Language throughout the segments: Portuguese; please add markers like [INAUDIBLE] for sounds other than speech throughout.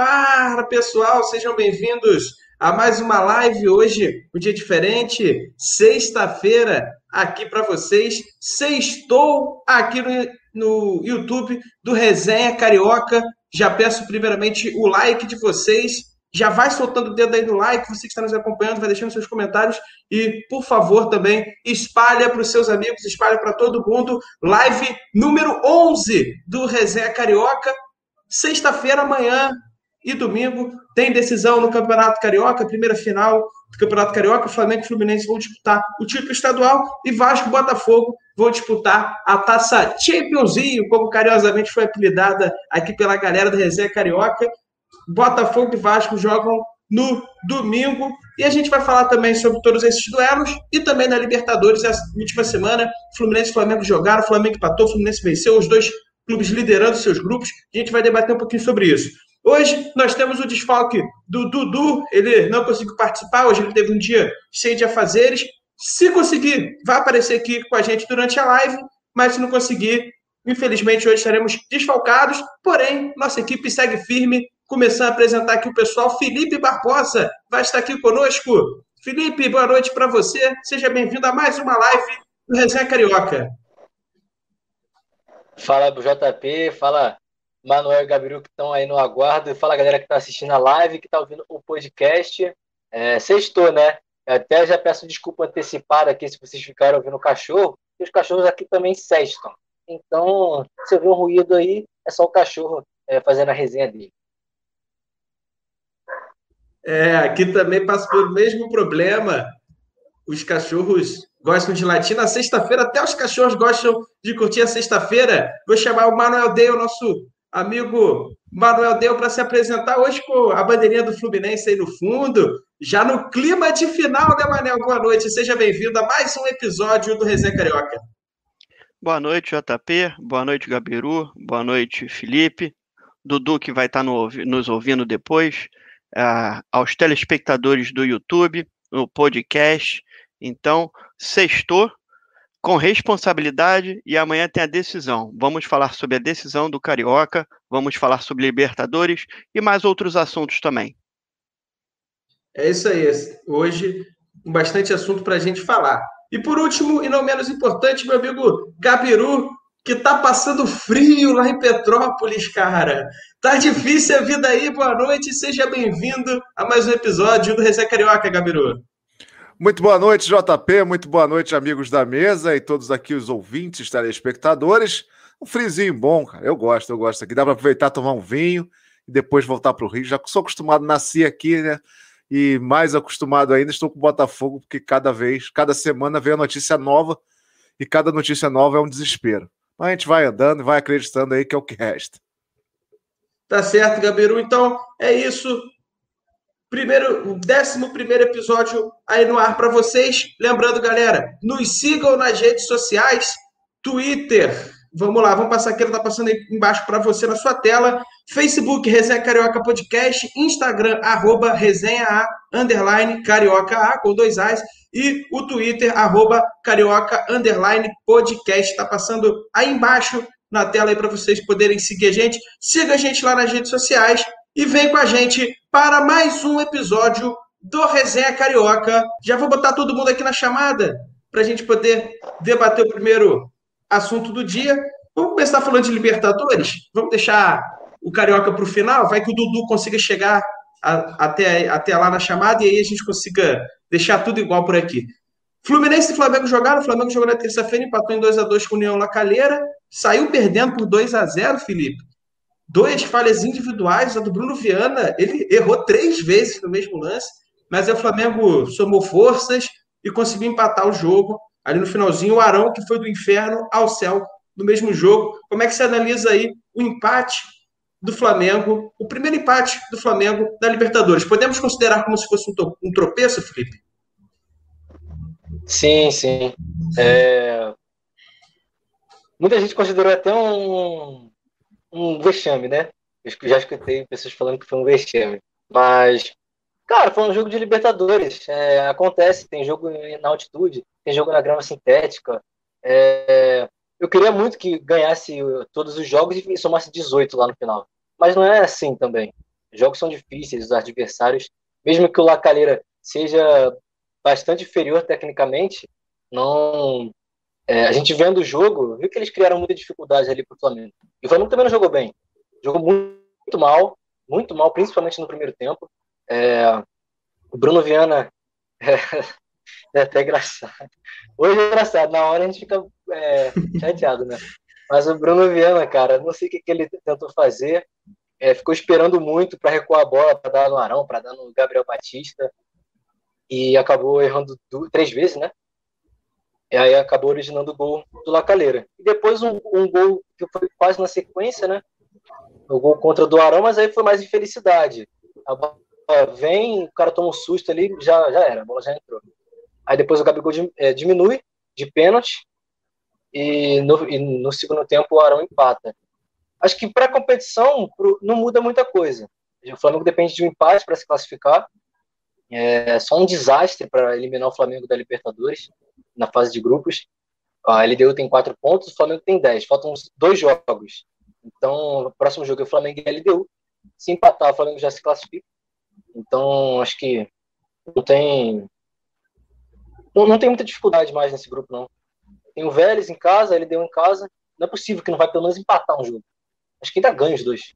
ar, pessoal, sejam bem-vindos a mais uma live hoje, um dia diferente, sexta-feira, aqui para vocês. Sextou aqui no, no YouTube do Resenha Carioca. Já peço primeiramente o like de vocês. Já vai soltando o dedo aí no like, você que está nos acompanhando, vai deixando seus comentários e, por favor, também espalha para os seus amigos, espalha para todo mundo. Live número 11 do Resenha Carioca. Sexta-feira, amanhã e domingo, tem decisão no Campeonato Carioca, primeira final do Campeonato Carioca. Flamengo e Fluminense vão disputar o título estadual e Vasco e Botafogo vão disputar a taça Champions League, como carinhosamente foi apelidada aqui pela galera do Resenha Carioca. Botafogo e Vasco jogam no domingo. E a gente vai falar também sobre todos esses duelos e também na Libertadores, essa última semana. Fluminense e Flamengo jogaram, Flamengo empatou, Fluminense venceu, os dois clubes liderando seus grupos. A gente vai debater um pouquinho sobre isso. Hoje nós temos o desfalque do Dudu, ele não conseguiu participar, hoje ele teve um dia cheio de afazeres. Se conseguir, vai aparecer aqui com a gente durante a live, mas se não conseguir, infelizmente hoje estaremos desfalcados. Porém, nossa equipe segue firme, começando a apresentar aqui o pessoal. Felipe Barbosa vai estar aqui conosco. Felipe, boa noite para você. Seja bem-vindo a mais uma live do Resenha Carioca. Fala JP, fala Manuel e Gabriel que estão aí no aguardo. Fala galera que está assistindo a live, que está ouvindo o podcast. É, sextou, né? Até já peço desculpa antecipada aqui se vocês ficaram ouvindo o cachorro, porque os cachorros aqui também sextam. Então, se eu ver um ruído aí, é só o cachorro é, fazendo a resenha dele. É, aqui também passa pelo mesmo problema. Os cachorros gostam de latir na sexta-feira, até os cachorros gostam de curtir a sexta-feira. Vou chamar o Manuel Dei, o nosso amigo Manuel deu para se apresentar hoje com a bandeirinha do Fluminense aí no fundo, já no clima de final, né, Manel? Boa noite, seja bem-vindo a mais um episódio do Resenha Carioca. Boa noite, JP. Boa noite, Gabiru. Boa noite, Felipe. Dudu, que vai estar no, nos ouvindo depois. Uh, aos telespectadores do YouTube, no podcast. Então, sextou, com responsabilidade e amanhã tem a decisão. Vamos falar sobre a decisão do Carioca, vamos falar sobre Libertadores e mais outros assuntos também. É isso aí. Hoje, bastante assunto para a gente falar. E por último, e não menos importante, meu amigo Gabiru, que tá passando frio lá em Petrópolis, cara. Tá difícil a vida aí. Boa noite, seja bem-vindo a mais um episódio do Resenha Carioca, Gabiru. Muito boa noite, JP. Muito boa noite, amigos da mesa e todos aqui os ouvintes, telespectadores. Um frizinho bom, cara. Eu gosto, eu gosto aqui. Dá para aproveitar, tomar um vinho e depois voltar para o Rio. Já sou acostumado, nasci aqui, né? E mais acostumado ainda, estou com o Botafogo, porque cada vez, cada semana vem a notícia nova e cada notícia nova é um desespero. Mas a gente vai andando e vai acreditando aí que é o que resta. Tá certo, Gabiru. Então é isso primeiro, o décimo primeiro episódio aí no ar para vocês. Lembrando, galera, nos sigam nas redes sociais, Twitter. Vamos lá, vamos passar aqui, ela tá passando aí embaixo para você na sua tela. Facebook, Resenha Carioca Podcast. Instagram, arroba Resenha A, underline Carioca A, com dois A's. E o Twitter, arroba Carioca, underline Podcast. Tá passando aí embaixo na tela aí para vocês poderem seguir a gente. Siga a gente lá nas redes sociais e vem com a gente para mais um episódio do Resenha Carioca. Já vou botar todo mundo aqui na chamada para a gente poder debater o primeiro assunto do dia. Vamos começar falando de Libertadores? Vamos deixar o Carioca para o final? Vai que o Dudu consiga chegar a, até, até lá na chamada e aí a gente consiga deixar tudo igual por aqui. Fluminense e Flamengo jogaram. O Flamengo jogou na terça-feira, empatou em 2 a 2 com o União Lacalheira. Saiu perdendo por 2 a 0 Felipe duas falhas individuais, a do Bruno Viana, ele errou três vezes no mesmo lance, mas o Flamengo somou forças e conseguiu empatar o jogo. Ali no finalzinho, o Arão, que foi do inferno ao céu no mesmo jogo. Como é que você analisa aí o empate do Flamengo, o primeiro empate do Flamengo na Libertadores? Podemos considerar como se fosse um tropeço, Felipe? Sim, sim. É... Muita gente considerou até um, um vexame, né? Eu já escutei pessoas falando que foi um vexame. Mas, cara, foi um jogo de Libertadores. É, acontece, tem jogo na altitude, tem jogo na grama sintética. É, eu queria muito que ganhasse todos os jogos e somasse 18 lá no final. Mas não é assim também. Jogos são difíceis, os adversários, mesmo que o Lacalheira seja bastante inferior tecnicamente, não. É, a gente vendo o jogo, viu que eles criaram muita dificuldade ali para o Flamengo. E o Flamengo também não jogou bem. Jogou muito mal, muito mal, principalmente no primeiro tempo. É, o Bruno Viana [LAUGHS] é, é, até engraçado. Hoje é engraçado, na hora a gente fica é, chateado, né? Mas o Bruno Viana, cara, não sei o que, que ele tentou fazer. É, ficou esperando muito para recuar a bola, para dar no Arão, para dar no Gabriel Batista. E acabou errando duas, três vezes, né? E aí acabou originando o gol do Lacaleira. E depois um, um gol que foi quase na sequência, né? O gol contra o do Arão, mas aí foi mais infelicidade. A bola vem, o cara toma um susto ali, já, já era, a bola já entrou. Aí depois o Gabigol é, diminui de pênalti e no, e no segundo tempo o Arão empata. Acho que para a competição não muda muita coisa. O Flamengo depende de um empate para se classificar. É só um desastre para eliminar o Flamengo da Libertadores na fase de grupos. A LDU tem quatro pontos, o Flamengo tem dez. Faltam dois jogos. Então, o próximo jogo é o Flamengo e a LDU. Se empatar, o Flamengo já se classifica. Então, acho que não tem. Não, não tem muita dificuldade mais nesse grupo, não. Tem o Vélez em casa, ele deu em casa. Não é possível que não vai pelo menos empatar um jogo. Acho que ainda ganha os dois.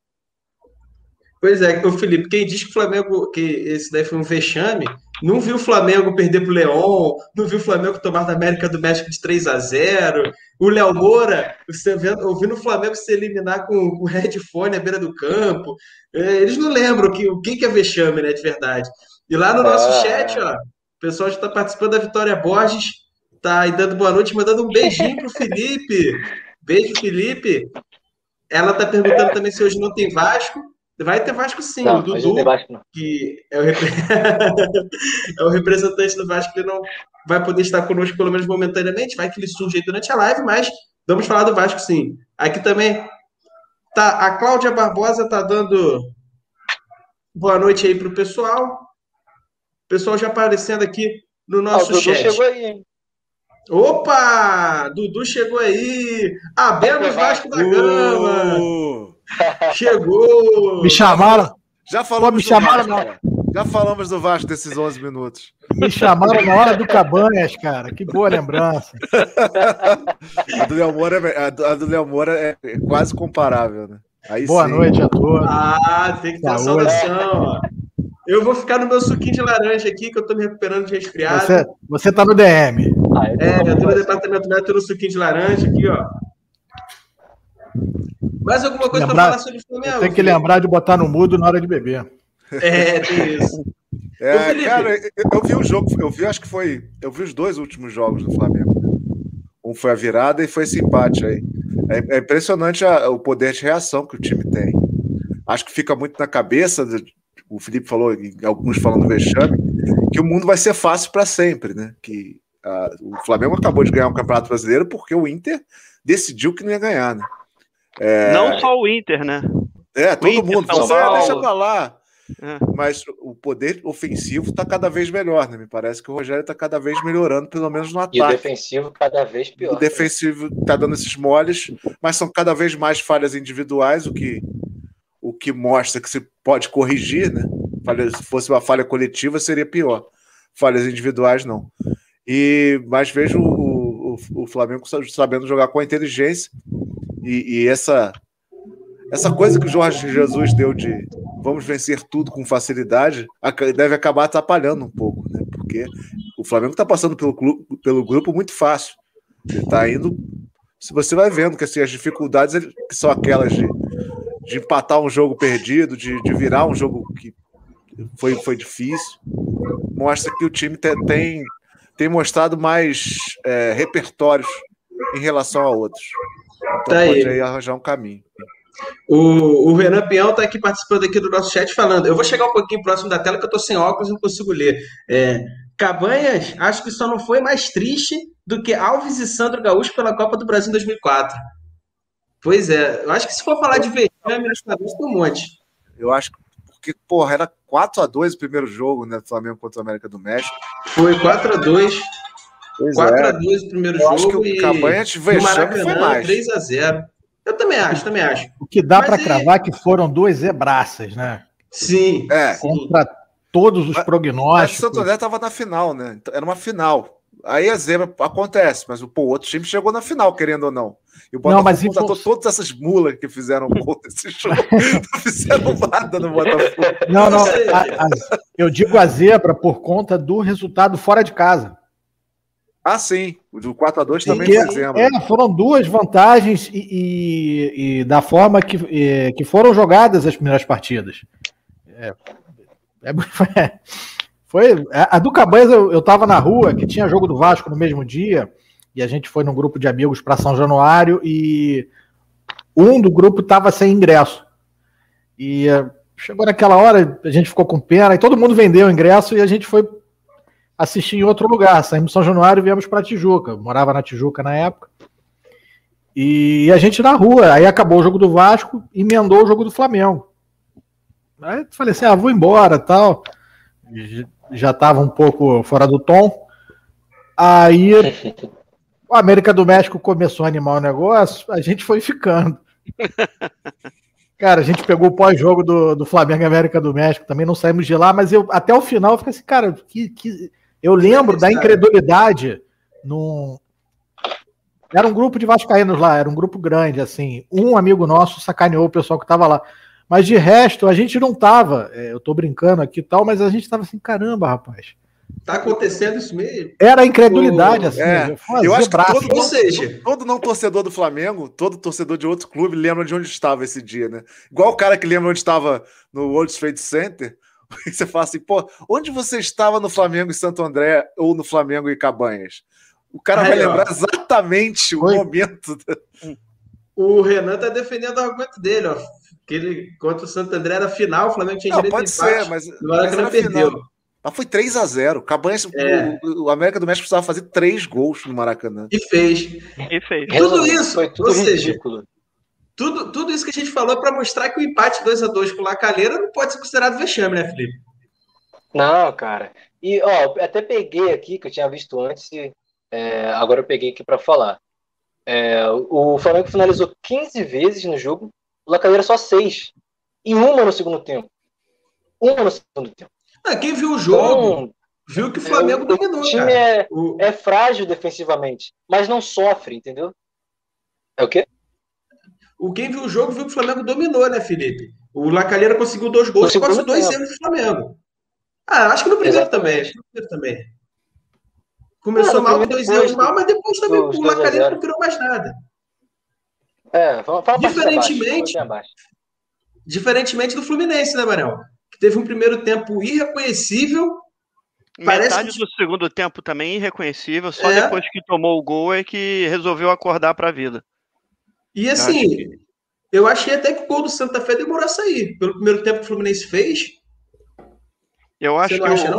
Pois é, o Felipe, quem diz que o Flamengo, que esse daí foi um vexame, não viu o Flamengo perder pro Leão, não viu o Flamengo tomar da América do México de 3 a 0 o Léo Moura, você vendo, ouvindo o Flamengo se eliminar com, o headphone à beira do campo. É, eles não lembram que, o que, que é vexame, né, de verdade. E lá no nosso ah. chat, ó, o pessoal já está participando da Vitória Borges, tá aí dando boa noite, mandando um beijinho pro Felipe. [LAUGHS] Beijo, Felipe. Ela tá perguntando também se hoje não tem Vasco. Vai ter Vasco sim. Não, o Dudu, Vasco, que é o, repre... [LAUGHS] é o, representante do Vasco, ele não vai poder estar conosco, pelo menos momentaneamente. Vai que ele surge aí durante a live, mas vamos falar do Vasco sim. Aqui também tá a Cláudia Barbosa tá dando boa noite aí pro pessoal. O pessoal já aparecendo aqui no nosso ah, o Dudu chat. chegou aí, hein? Opa! Dudu chegou aí! Abemos Vasco da Gama! Uh! Chegou! Me chamaram? Já falamos Pô, me chamaram Vasco, Já falamos do Vasco desses 11 minutos. Me chamaram na hora do Cabanhas, cara. Que boa lembrança. [LAUGHS] a do Léo Moura, é, a do Léo Moura é quase comparável, né? Aí boa sim. noite a todos. Ah, tem que ter saudação. Eu vou ficar no meu suquinho de laranja aqui, que eu tô me recuperando de resfriado. Você, você tá no DM. Ah, é, eu tô no departamento médico, tô no suquinho de laranja aqui, ó. Mais alguma coisa para falar sobre o Flamengo? Tem que lembrar de botar no mudo na hora de beber. É, tem isso. É, cara, eu vi o jogo, eu vi, acho que foi. Eu vi os dois últimos jogos do Flamengo. Um foi a virada e foi esse empate aí. É, é impressionante a, o poder de reação que o time tem. Acho que fica muito na cabeça, o Felipe falou, alguns falando do vexame, que o mundo vai ser fácil para sempre, né? Que a, o Flamengo acabou de ganhar um campeonato brasileiro porque o Inter decidiu que não ia ganhar, né? É... Não só o Inter, né? É, todo Inter, mundo. Você Paulo. deixa pra lá. É. Mas o poder ofensivo está cada vez melhor, né? Me parece que o Rogério está cada vez melhorando, pelo menos no ataque. E o defensivo cada vez pior. O defensivo está dando esses moles, mas são cada vez mais falhas individuais, o que, o que mostra que se pode corrigir, né? se fosse uma falha coletiva, seria pior. Falhas individuais, não. E, mas vejo o, o, o Flamengo sabendo jogar com a inteligência e, e essa essa coisa que o Jorge Jesus deu de vamos vencer tudo com facilidade deve acabar atrapalhando um pouco, né? Porque o Flamengo está passando pelo, clube, pelo grupo muito fácil. Ele está indo. Se você vai vendo que assim, as dificuldades são aquelas de, de empatar um jogo perdido, de, de virar um jogo que foi, foi difícil, mostra que o time tem, tem, tem mostrado mais é, repertórios em relação a outros. Então tá pode aí. aí arranjar um caminho. O, o Renan Peão está aqui participando aqui do nosso chat falando. Eu vou chegar um pouquinho próximo da tela, que eu estou sem óculos e não consigo ler. É, Cabanhas, acho que só não foi mais triste do que Alves e Sandro Gaúcho pela Copa do Brasil em 2004. Pois é, eu acho que se for falar de vexame, nós tem um monte. Eu acho que, porque, porra, era 4x2 o primeiro jogo, né, do Flamengo contra o América do México. Foi 4x2. 4x2 é. o primeiro eu jogo. Acho que o Cabanhas de vexame foi mais. 3x0. Eu também acho, também acho. O que dá para cravar é que foram duas zebraças, né? Sim. É. sim. Contra todos os Mas- Mas o prognósticos. Santo André estava na final, né? Então, Era uma final. Aí a zebra acontece, mas pô, o outro time chegou na final, querendo ou não. E o Botafogo mas em contratou fun- todas essas mulas que fizeram gol [LAUGHS] nesse jogo. não fizeram nada no Botafogo. Não, não. A- a- eu digo a zebra por conta do resultado fora de casa. Ah, sim. O do 4x2 também foi zebra. é, foram duas vantagens e, e- e da forma que, eh, que foram jogadas as primeiras partidas. É, é, [LAUGHS] foi, a, a do Cabanhas eu, eu tava na rua, que tinha jogo do Vasco no mesmo dia, e a gente foi num grupo de amigos para São Januário e um do grupo tava sem ingresso. E eh, chegou naquela hora, a gente ficou com pena, e todo mundo vendeu o ingresso e a gente foi assistir em outro lugar. Saímos de São Januário e viemos para Tijuca. Eu morava na Tijuca na época. E a gente na rua. Aí acabou o jogo do Vasco, emendou o jogo do Flamengo. Aí falei assim: ah, vou embora tal. Já estava um pouco fora do tom. Aí [LAUGHS] o América do México começou a animar o negócio, a gente foi ficando. [LAUGHS] Cara, a gente pegou o pós-jogo do, do Flamengo América do México, também não saímos de lá, mas eu até o final eu fiquei assim, cara, que, que... eu lembro da incredulidade num. Era um grupo de vascaínos lá, era um grupo grande, assim. Um amigo nosso sacaneou o pessoal que tava lá. Mas de resto, a gente não tava. é, eu tô brincando aqui e tal, mas a gente tava assim, caramba, rapaz. Tá acontecendo isso mesmo? Era a incredulidade, O- assim. é, Eu acho que todo, Ou não- seja- todo não torcedor do Flamengo, todo torcedor de outro clube lembra de onde estava esse dia, né? Igual o cara que lembra onde estava no World Trade Center. E [LAUGHS] Você fala assim, pô, onde você estava no Flamengo e Santo André ou no Flamengo e Cabanhas? O cara Aí, vai ó. lembrar exatamente o Foi. momento. da- O Renan tá defendendo o argumento dele, ó. Que ele, contra o Santo André era final, o Flamengo tinha Não, direito pode de empate. ser, mas, mas Maracanã era perdeu. final. Mas foi 3 a 0 Cabanhas, É. o, o América do México precisava fazer três gols no Maracanã. E fez. E fez. Tudo isso, Foi tudo ou seja, ridículo. Tudo, tudo isso que a gente falou para mostrar que o empate 2 a 2 com o Lacalheira não pode ser considerado vexame, né, Felipe? Não, cara. E, ó, até peguei aqui, que eu tinha visto antes, e, é, agora eu peguei aqui para falar. É, o Flamengo finalizou 15 vezes no jogo, o Lacalheira só 6. E uma no segundo tempo. Uma no segundo tempo. Ah, quem viu o jogo Então, viu que o Flamengo o, dominou, o time cara. é, O- é frágil defensivamente, mas não sofre, entendeu? É o quê? O quem viu o jogo viu que o Flamengo dominou, né, Felipe? O Lacalheira conseguiu dois gols segundo de dois erros do Flamengo. Ah, acho que no primeiro Exatamente. também. Acho que no primeiro também. Começou no mal com dois erros mal, mas depois também o 2 a Lacalheira 0. não criou mais nada. É, vamos falar Diferentemente- abaixo. Diferentemente do Fluminense, né, Manel? Que teve um primeiro tempo irreconhecível. Parece Metade que- do segundo tempo também irreconhecível, só É. depois que tomou o gol é que resolveu acordar para a vida. E assim, que- eu achei até que o gol do Santa Fé demorou a sair. Pelo primeiro tempo que o Fluminense fez, Eu acho, que acha,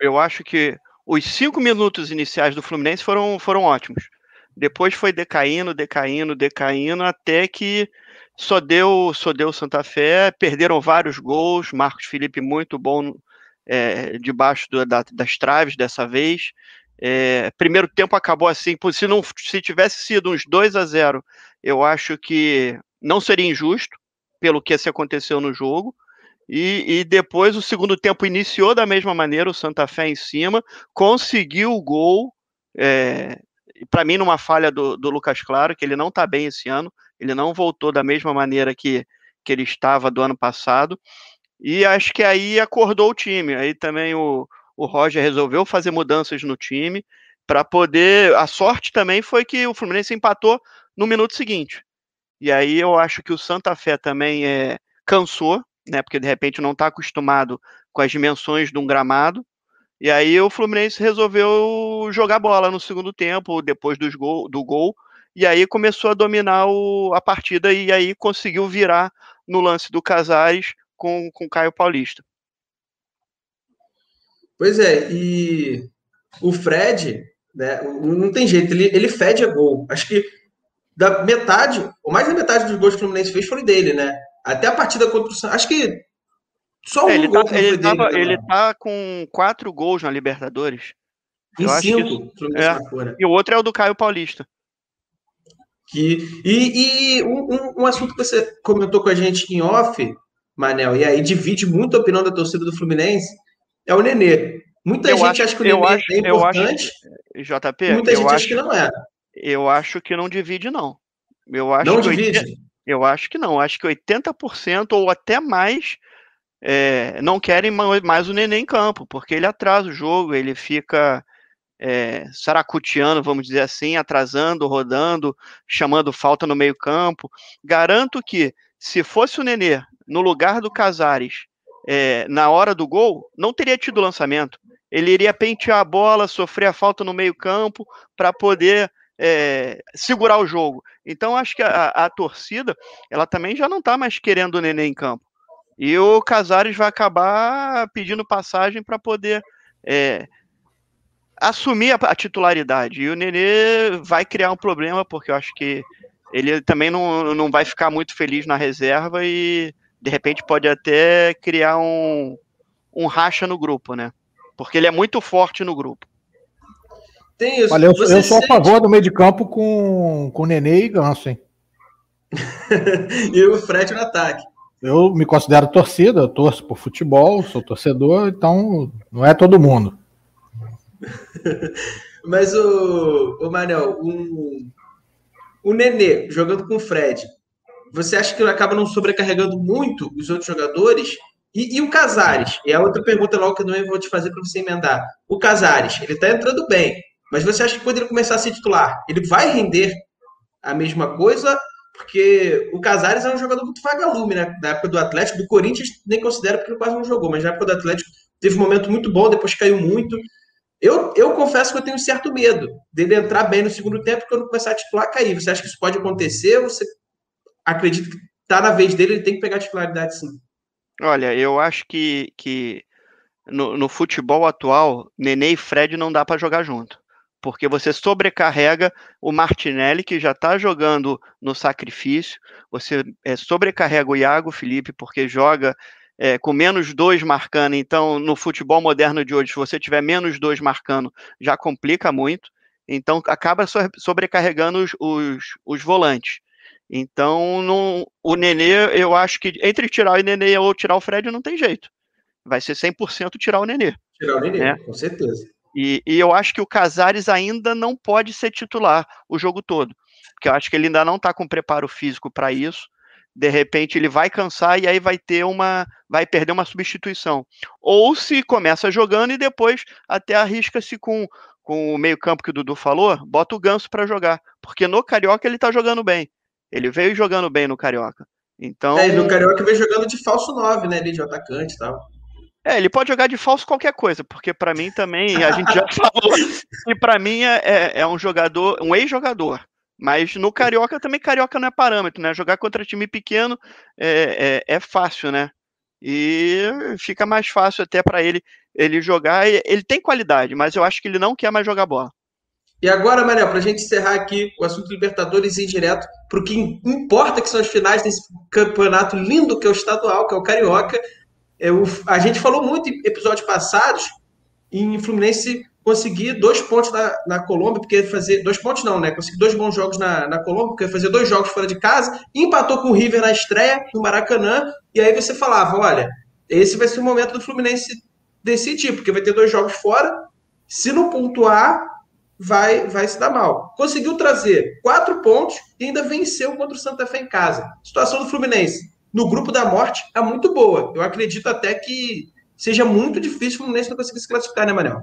eu acho que os cinco minutos iniciais do Fluminense foram, foram ótimos. Depois foi decaindo, decaindo, decaindo, até que só deu, só deu Santa Fé. Perderam vários gols. Marcos Felipe muito bom é, debaixo do- da- das traves dessa vez. É, primeiro tempo acabou assim. Se, não, se tivesse sido uns 2 a 0 eu acho que não seria injusto pelo que se aconteceu no jogo. E, e depois o segundo tempo iniciou da mesma maneira, o Santa Fé em cima, conseguiu o gol. para mim, numa falha do, do Lucas Claro, que ele não está bem esse ano, ele não voltou da mesma maneira que, que ele estava do ano passado. E acho que aí acordou o time. Aí também o, o Roger resolveu fazer mudanças no time para poder. A sorte também foi que o Fluminense empatou no minuto seguinte. E aí eu acho que o Santa Fé também é, cansou, né? Porque de repente não está acostumado com as dimensões de um gramado. E aí o Fluminense resolveu jogar bola no segundo tempo, depois dos gol, do gol, e aí começou a dominar o, a partida e aí conseguiu virar no lance do Casares com o Caio Paulista. Pois é, e o Fred, né, não tem jeito, ele, ele fede a gol. Acho que da metade, ou mais da metade dos gols que o Fluminense fez foi dele, né? Até a partida contra o Santos. Acho que só um É, ele, gol tá, ele, dele. tava, né, ele tá com quatro gols na Libertadores. em eu cinco, o Fluminense é. E o outro é o do Caio Paulista. Que, e e um, um- um assunto que você comentou com a gente em off, Manel, e aí divide muito a opinião da torcida do Fluminense, é o Nenê. Muita Eu gente acho- acha que o Nenê acho- é eu acho- importante, JP, muita gente acha que não é. eu acho que não divide, não. Eu acho Não que divide? 80 Eu acho que não. Acho que 80% ou até mais é, não querem ma- mais o Nenê em campo, porque ele atrasa o jogo, ele fica é, saracuteando, vamos dizer assim, atrasando, rodando, chamando falta no meio campo. Garanto que se fosse o Nenê no lugar do Casares é, na hora do gol, não teria tido lançamento. Ele iria pentear a bola, sofrer a falta no meio campo para poder é, segurar o jogo. Então acho que a, a torcida ela também já não está mais querendo o Nenê em campo. E o Casares vai acabar pedindo passagem para poder é, assumir a, a titularidade. E o Nenê vai criar um problema, porque eu acho que ele também não, não vai ficar muito feliz na reserva e de repente pode até criar um, um racha no grupo, né? Porque ele é muito forte no grupo. Tem isso. Olha, eu, Você eu sou a sente- favor do meio de campo com, com Nenê e Ganso, hein? [LAUGHS] e o Fred no ataque. Eu me considero torcida, eu torço por futebol, sou torcedor, então não é todo mundo. [LAUGHS] Mas o, o Manel, o, o Nenê jogando com o Fred, você acha que ele acaba não sobrecarregando muito os outros jogadores? E, e o Casares? E a outra pergunta logo que eu não vou te fazer para você emendar. O Casares, ele tá entrando bem, mas você acha que quando ele começar a ser titular, ele vai render a mesma coisa? Porque o Casares é um jogador muito vagalume, né? Na época do Atlético, do Corinthians, nem considero porque ele quase não jogou, mas na época do Atlético teve um momento muito bom, depois caiu muito. Eu, eu confesso que eu tenho um certo medo dele entrar bem no segundo tempo quando começar a titular cair. Você acha que isso pode acontecer? Você acredita que tá na vez dele, ele tem que pegar titularidade sim? Olha, eu acho que, que no, no futebol atual, Nenê e Fred não dá para jogar junto. Porque você sobrecarrega o Martinelli, que já está jogando no sacrifício, você é, sobrecarrega o Iago Felipe, porque joga é, com menos dois marcando. Então, no futebol moderno de hoje, se você tiver menos dois marcando, já complica muito. Então, acaba so- sobrecarregando os, os, os volantes. Então, não, o Nenê, eu acho que entre tirar o Nenê ou tirar o Fred não tem jeito. Vai ser 100% tirar o Nenê. Tirar o Nenê, É. com certeza. E, e eu acho que o Casares ainda não pode ser titular o jogo todo. Porque eu acho que ele ainda não está com preparo físico para isso. De repente ele vai cansar e aí vai ter uma. vai perder uma substituição. Ou se começa jogando e depois até arrisca-se com, com o meio-campo que o Dudu falou, bota o ganso para jogar. Porque no Carioca ele tá jogando bem. Ele veio jogando bem no Carioca. Então. É, no Carioca vem jogando de falso 9, né? Ali de atacante e tal. É, ele pode jogar de falso qualquer coisa, porque pra mim também, a gente já [LAUGHS] falou, e pra mim é, é- é um jogador, um ex-jogador. Mas no Carioca também, Carioca não é parâmetro, né? Jogar contra time pequeno é, é, é fácil, né? E fica mais fácil até pra ele ele jogar. Ele tem qualidade, mas eu acho que ele não quer mais jogar bola. E agora, Manel, para a gente encerrar aqui o assunto Libertadores e ir direto para o que importa, que são as finais desse campeonato lindo que é o estadual, que é o Carioca. É, o- a gente falou muito em episódios passados em Fluminense conseguir dois pontos na, na Colômbia, porque fazer. Dois pontos não, né? Conseguir dois bons jogos na, na Colômbia, porque fazer dois jogos fora de casa, empatou com o River na estreia, no Maracanã, e aí você falava: olha, esse vai ser o momento do Fluminense decidir, porque vai ter dois jogos fora. Se não pontuar, vai, vai se dar mal. Conseguiu trazer quatro pontos e ainda venceu contra o Santa Fé em casa. Situação do Fluminense no grupo da morte é muito boa. Eu acredito até que seja muito difícil o Fluminense não conseguir se classificar, né, Manel?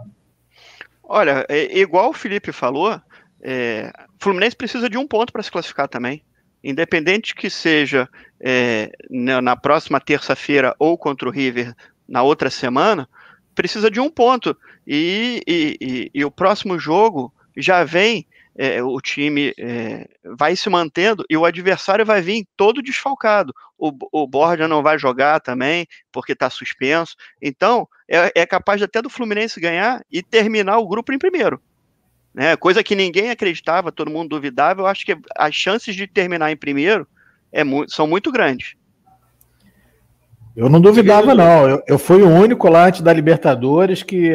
Olha, é- igual o Felipe falou, é, o Fluminense precisa de um ponto para se classificar também. Independente que seja é, na, na próxima terça-feira ou contra o River na outra semana, precisa de um ponto. E, e- e- e o próximo jogo já vem, é, o time é, vai se mantendo e o adversário vai vir todo desfalcado. O, o Borja não vai jogar também, porque está suspenso. Então, é, é capaz até do Fluminense ganhar e terminar o grupo em primeiro. Né? Coisa que ninguém acreditava, todo mundo duvidava. Eu acho que as chances de terminar em primeiro é mu são muito grandes. Eu não duvidava, não. Eu, eu fui o único lá antes da Libertadores que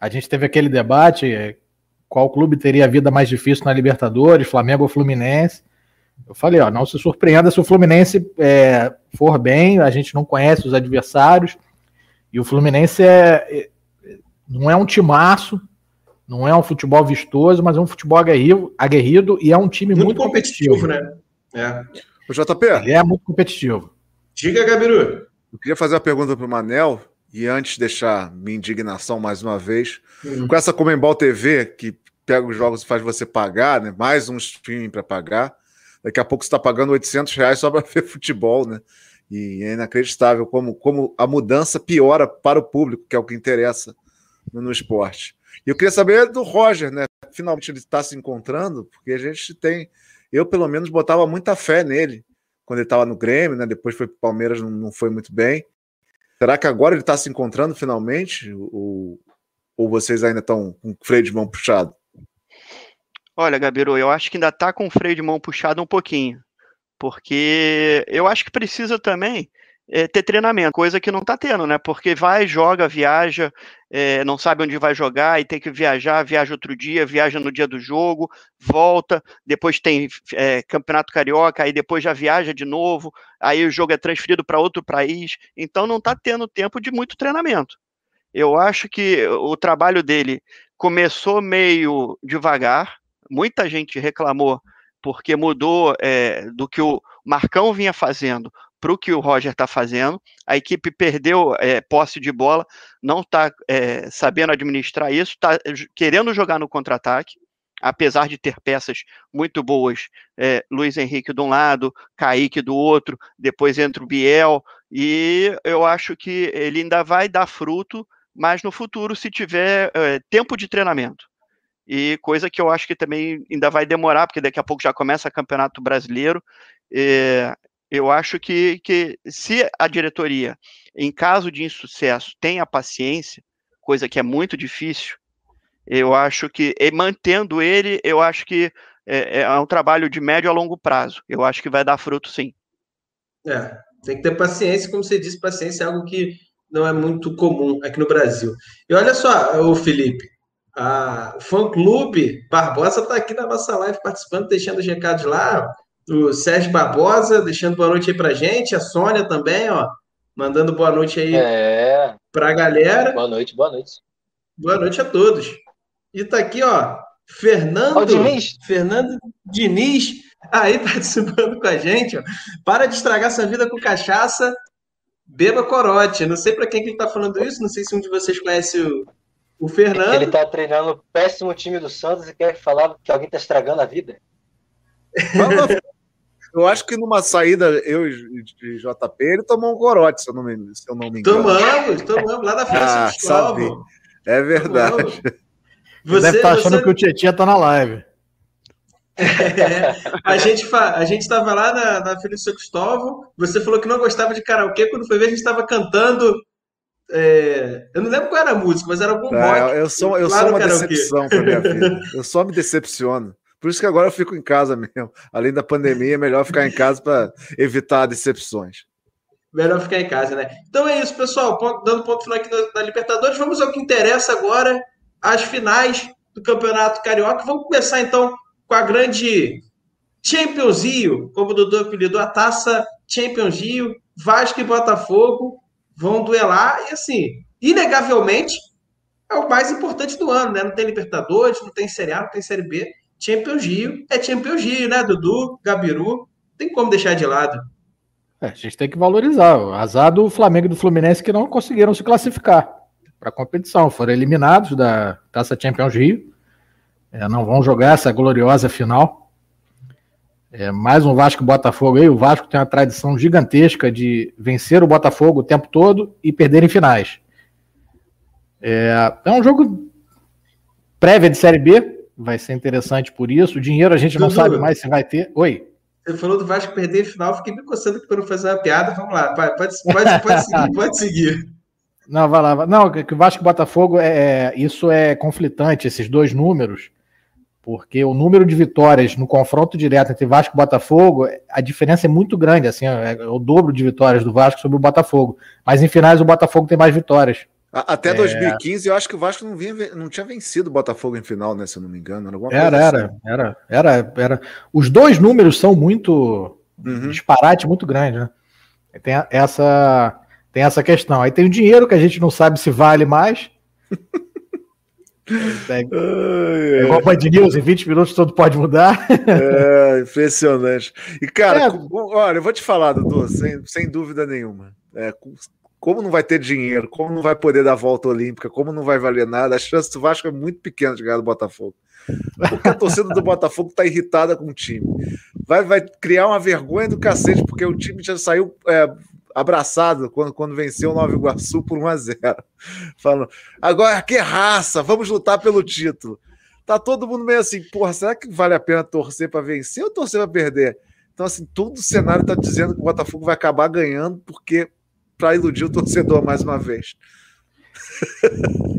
a gente teve aquele debate: eh, qual clube teria a vida mais difícil na Libertadores, Flamengo ou Fluminense. Eu falei, ó, não se surpreenda se o Fluminense é, for bem, a gente não conhece os adversários, e o Fluminense é, é, não é um timaço, não é um futebol vistoso, mas é um futebol aguerrido, aguerrido e é um time muito, muito competitivo. competitivo. né? É. O JP. Ele é muito competitivo. Diga, Gabiru. Eu queria fazer uma pergunta para o Manel, e antes de deixar minha indignação mais uma vez, hum. com essa Comembol TV, que pega os jogos e faz você pagar, né? mais um streaming para pagar, daqui a pouco você está pagando 800 reais só para [LAUGHS] ver futebol, né? E é inacreditável como, como a mudança piora para o público, que é o que interessa no, no esporte. E eu queria saber do Roger, né? Finalmente ele está se encontrando, porque a gente tem. Eu, pelo menos, botava muita fé nele quando ele estava no Grêmio, né? Depois foi para o Palmeiras, não, não foi muito bem. Será que agora ele está se encontrando finalmente? Ou, ou vocês ainda estão com o freio de mão puxado? Olha, Gabiru, eu acho que ainda está com o freio de mão puxado um pouquinho. Porque eu acho que precisa também é, ter treinamento, coisa que não está tendo, né? Porque vai, joga, viaja, é, não sabe onde vai jogar e tem que viajar, viaja outro dia, viaja no dia do jogo, volta, depois tem é, campeonato carioca, aí depois já viaja de novo, aí o jogo é transferido para outro país, então não está tendo tempo de muito treinamento. Eu acho que o trabalho dele começou meio devagar, muita gente reclamou porque mudou é, do que o Marcão vinha fazendo para o que o Roger está fazendo. A equipe perdeu é, posse de bola, não está é, sabendo administrar isso, está querendo jogar no contra-ataque, apesar de ter peças muito boas. É, Luiz Henrique de um lado, Kaique do outro, depois entra o Biel, e eu acho que ele ainda vai dar fruto, mas no futuro, se tiver é, tempo de treinamento. E coisa que eu acho que também ainda vai demorar, porque daqui a pouco já começa o Campeonato Brasileiro. É, eu acho que, que se a diretoria, em caso de insucesso, tem a paciência, coisa que é muito difícil, eu acho que, mantendo ele, eu acho que é, é, um trabalho de médio a longo prazo. Eu acho que vai dar fruto, sim. É, tem que ter paciência, como você disse, paciência é algo que não é muito comum aqui no Brasil. E olha só, o Felipe, a, o fã-clube Barbosa está aqui na nossa live participando, deixando os recados lá o Sérgio Barbosa, deixando boa noite aí pra gente, a Sônia também, ó, mandando boa noite aí é. pra galera. Boa noite, boa noite. Boa noite a todos. E tá aqui, ó, Fernando, Diniz. Fernando Diniz, aí [LAUGHS] participando com a gente, ó. Para de estragar sua vida com cachaça, beba corote. Não sei para quem que ele tá falando isso, não sei se um de vocês conhece o, o Fernando. Ele tá treinando o péssimo time do Santos e quer falar que alguém tá estragando a vida. [LAUGHS] Eu acho que numa saída, eu de JP, ele tomou um corote, se eu não me, se eu não me engano. Tomamos, tomamos, lá da França ah, sabe. É verdade. Você deve estar tá achando você... que o Tietchan tá na live. [LAUGHS] É, a gente a gente estava lá na, na Felício Cristóvão. Você falou que não gostava de karaokê. Quando foi ver, a gente estava cantando. É, eu não lembro qual era a música, mas era algum é, rock. Eu sou, eu sou uma decepção para minha vida. [LAUGHS] Eu só me decepciono. Por isso que agora eu fico em casa mesmo. Além da pandemia, é melhor ficar em casa para evitar decepções. Melhor ficar em casa, né? Então é isso, pessoal. dando ponto final aqui da Libertadores, vamos ao que interessa agora, as finais do Campeonato Carioca. Vamos começar então com a grande Champions como o Dudu apelidou, a taça Champions Rio. Vasco e Botafogo vão duelar e assim, inegavelmente é o mais importante do ano, né? Não tem Libertadores, não tem Série A, não tem Série B. Champions Rio é Champions Rio, né, Dudu, Gabiru? Tem como deixar de lado. É, a gente tem que valorizar. O azar do Flamengo e do Fluminense que não conseguiram se classificar para a competição. Foram eliminados da Taça Champions Rio. É, não vão jogar essa gloriosa final. É, mais um Vasco Botafogo aí. O Vasco tem uma tradição gigantesca de vencer o Botafogo o tempo todo e perder em finais. É, é um jogo prévia de Série B, vai ser interessante por isso. O dinheiro a gente não sabe mais se vai ter. Oi. Você falou do Vasco perder final, fiquei me coçando para não fazer uma piada. Vamos lá, pode, pode, pode seguir, [LAUGHS] pode seguir. Não, vai lá. Não, que o Vasco e Botafogo, é, é, isso é conflitante, esses dois números, porque o número de vitórias no confronto direto entre Vasco e Botafogo, a diferença é muito grande, assim, é, é o dobro de vitórias do Vasco sobre o Botafogo. Mas em finais o Botafogo tem mais vitórias Até 2015, é... eu acho que o Vasco não, vinha, não tinha vencido o Botafogo em final, né? Se eu não me engano. Era, era, assim. era, era, era, era. Os dois números são muito. Uhum. disparate muito grande, né? Tem essa, tem essa questão. Aí tem o dinheiro que a gente não sabe se vale mais. É, é igual Band News, em 20 minutos tudo pode mudar. É, impressionante. E, cara, é. olha, eu vou te falar, Dudu, sem, sem dúvida nenhuma. É, como não vai ter dinheiro, como não vai poder dar volta olímpica, como não vai valer nada, a chance do Vasco é muito pequena de ganhar do Botafogo. Porque a torcida do Botafogo está irritada com o time. Vai, vai criar uma vergonha do cacete, porque o time já saiu é, abraçado quando, quando venceu o Nova Iguaçu por 1 a 0 Falando, agora que raça, vamos lutar pelo título. Tá todo mundo meio assim, porra, será que vale a pena torcer para vencer ou torcer para perder? Então, assim, todo o cenário está dizendo que o Botafogo vai acabar ganhando, porque para iludir o torcedor mais uma vez.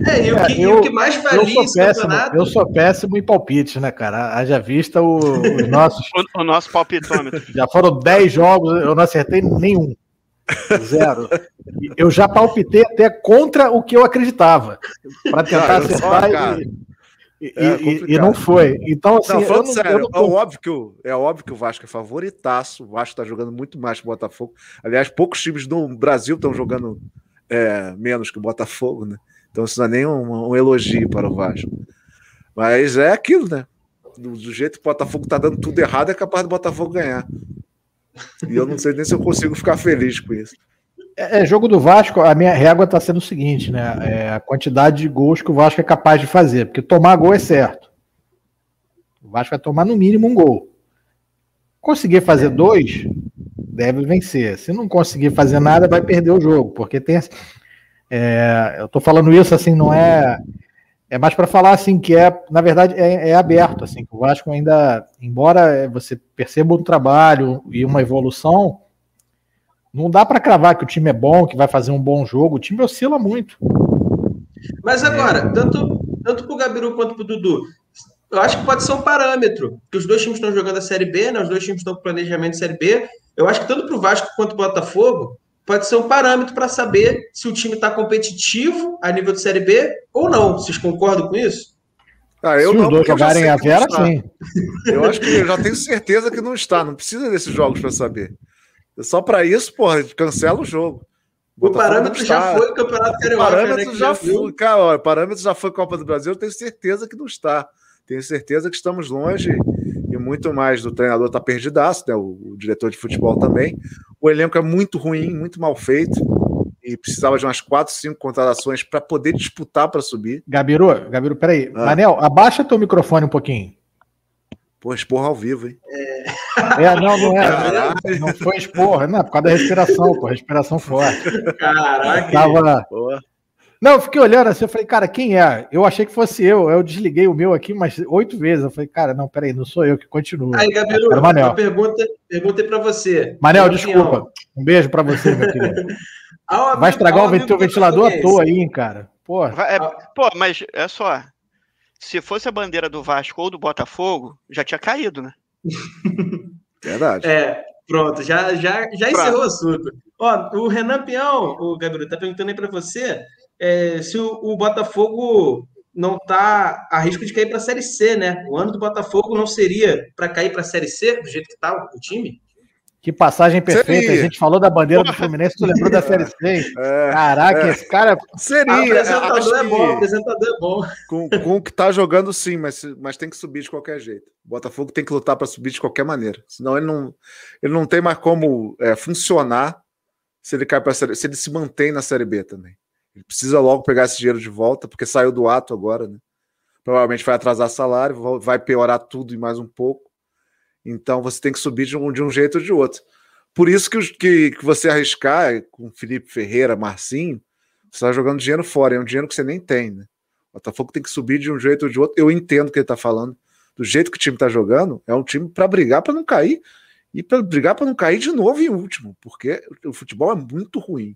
É, e o que, eu, o que mais valia eu sou péssimo, campeonato... Eu sou péssimo em palpite, né, cara? Haja vista o, os nossos. [LAUGHS] o, o, nosso palpitômetro. Já foram 10 jogos, eu não acertei nenhum. Zero. Eu já palpitei até contra o que eu acreditava. Para tentar acertar. Só, e, é e, e, não foi. Então, assim. Não, falando não, sério, tô... é, óbvio que o, é óbvio que o Vasco é favoritaço. O Vasco está jogando muito mais que o Botafogo. Aliás, poucos times do Brasil estão jogando é, menos que o Botafogo, né? Então, isso não é nem um, um, elogio para o Vasco. Mas é aquilo, né? Do, do jeito que o Botafogo está dando tudo errado, é capaz do Botafogo ganhar. E eu não sei nem se eu consigo ficar feliz com isso. É, é, jogo do Vasco, a minha régua está sendo o seguinte, né? É a quantidade de gols que o Vasco é capaz de fazer, porque tomar gol é certo. O Vasco vai tomar no mínimo um gol. Conseguir fazer dois, deve vencer. Se não conseguir fazer nada, vai perder o jogo, porque tem. É, eu estou falando isso assim, não é. É mais para falar assim que é, na verdade, é, é, aberto, assim, que o Vasco ainda, embora você perceba um trabalho e uma evolução, não dá para cravar que o time é bom, que vai fazer um bom jogo. O time oscila muito. Mas agora, é. tanto, tanto para o Gabiru quanto para o Dudu, eu acho que pode ser um parâmetro. Que os dois times estão jogando a Série B, né? Os dois times estão com planejamento de Série B. Eu acho que tanto para o Vasco quanto para o Botafogo pode ser um parâmetro para saber se o time está competitivo a nível de Série B ou não. Vocês concordam com isso? Ah, eu se não, os dois jogarem a Vera, sim. Eu acho que eu já tenho certeza que não está. Não precisa desses jogos para saber. Só para isso, porra, cancela o jogo. O parâmetro já foi o Campeonato Carioca. O parâmetro né, já, foi, cara, o parâmetro já foi Copa do Brasil, eu tenho certeza que não está. Tenho certeza que estamos longe e muito mais do treinador está perdidaço, né? O, o, diretor de futebol também. O elenco é muito ruim, muito mal feito e precisava de umas quatro, cinco contratações para poder disputar para subir. Gabiru, Gabiru, peraí. Ah. Manel, abaixa teu microfone um pouquinho. Pô, esporra ao vivo, hein? É, é não, não é. Não foi esporra, não, é por causa da respiração, pô, respiração forte. Caraca. Tava... Não, eu fiquei olhando assim, eu falei, cara, quem é? Eu achei que fosse eu, eu desliguei o meu aqui mas oito vezes. Eu falei, cara, não, peraí, não sou eu que continua. Aí, Gabriel, uma pergunta, pergunta para você. Manel, desculpa. Um beijo para você, meu querido. [LAUGHS] Vai estragar o ventilador à toa aí, cara. Porra. É, pô, mas é só, se fosse a bandeira do Vasco ou do Botafogo, já tinha caído, né? [LAUGHS] Verdade. É, pronto, já, já, já encerrou o assunto. Ó, o Renan Peão, o Gabriel, tá perguntando aí para você é, se o, o, Botafogo não tá a risco de cair para a Série C, né? O ano do Botafogo não seria para cair para a Série C, do jeito que tá o time? Que passagem perfeita. Seria. A gente falou da bandeira do Fluminense, tu lembrou da Série C? É, Caraca, é. esse cara. Seria. O apresentador é bom, o apresentador é bom. Com, com o que tá jogando, sim, mas, mas tem que subir de qualquer jeito. O Botafogo tem que lutar para subir de qualquer maneira. Senão ele não, ele não tem mais como é, funcionar se ele cai para se ele se mantém na Série B também. Ele precisa logo pegar esse dinheiro de volta, porque saiu do ato agora, né? Provavelmente vai atrasar salário, vai piorar tudo e mais um pouco. Então você tem que subir de um, de um jeito ou de outro. Por isso que, que, que você arriscar com Felipe Ferreira, Marcinho, você está jogando dinheiro fora, é um dinheiro que você nem tem, né? O Botafogo tem que subir de um jeito ou de outro. Eu entendo o que ele está falando. Do jeito que o time está jogando, é um time para brigar para não cair e para brigar para não cair de novo em último, porque o futebol é muito ruim.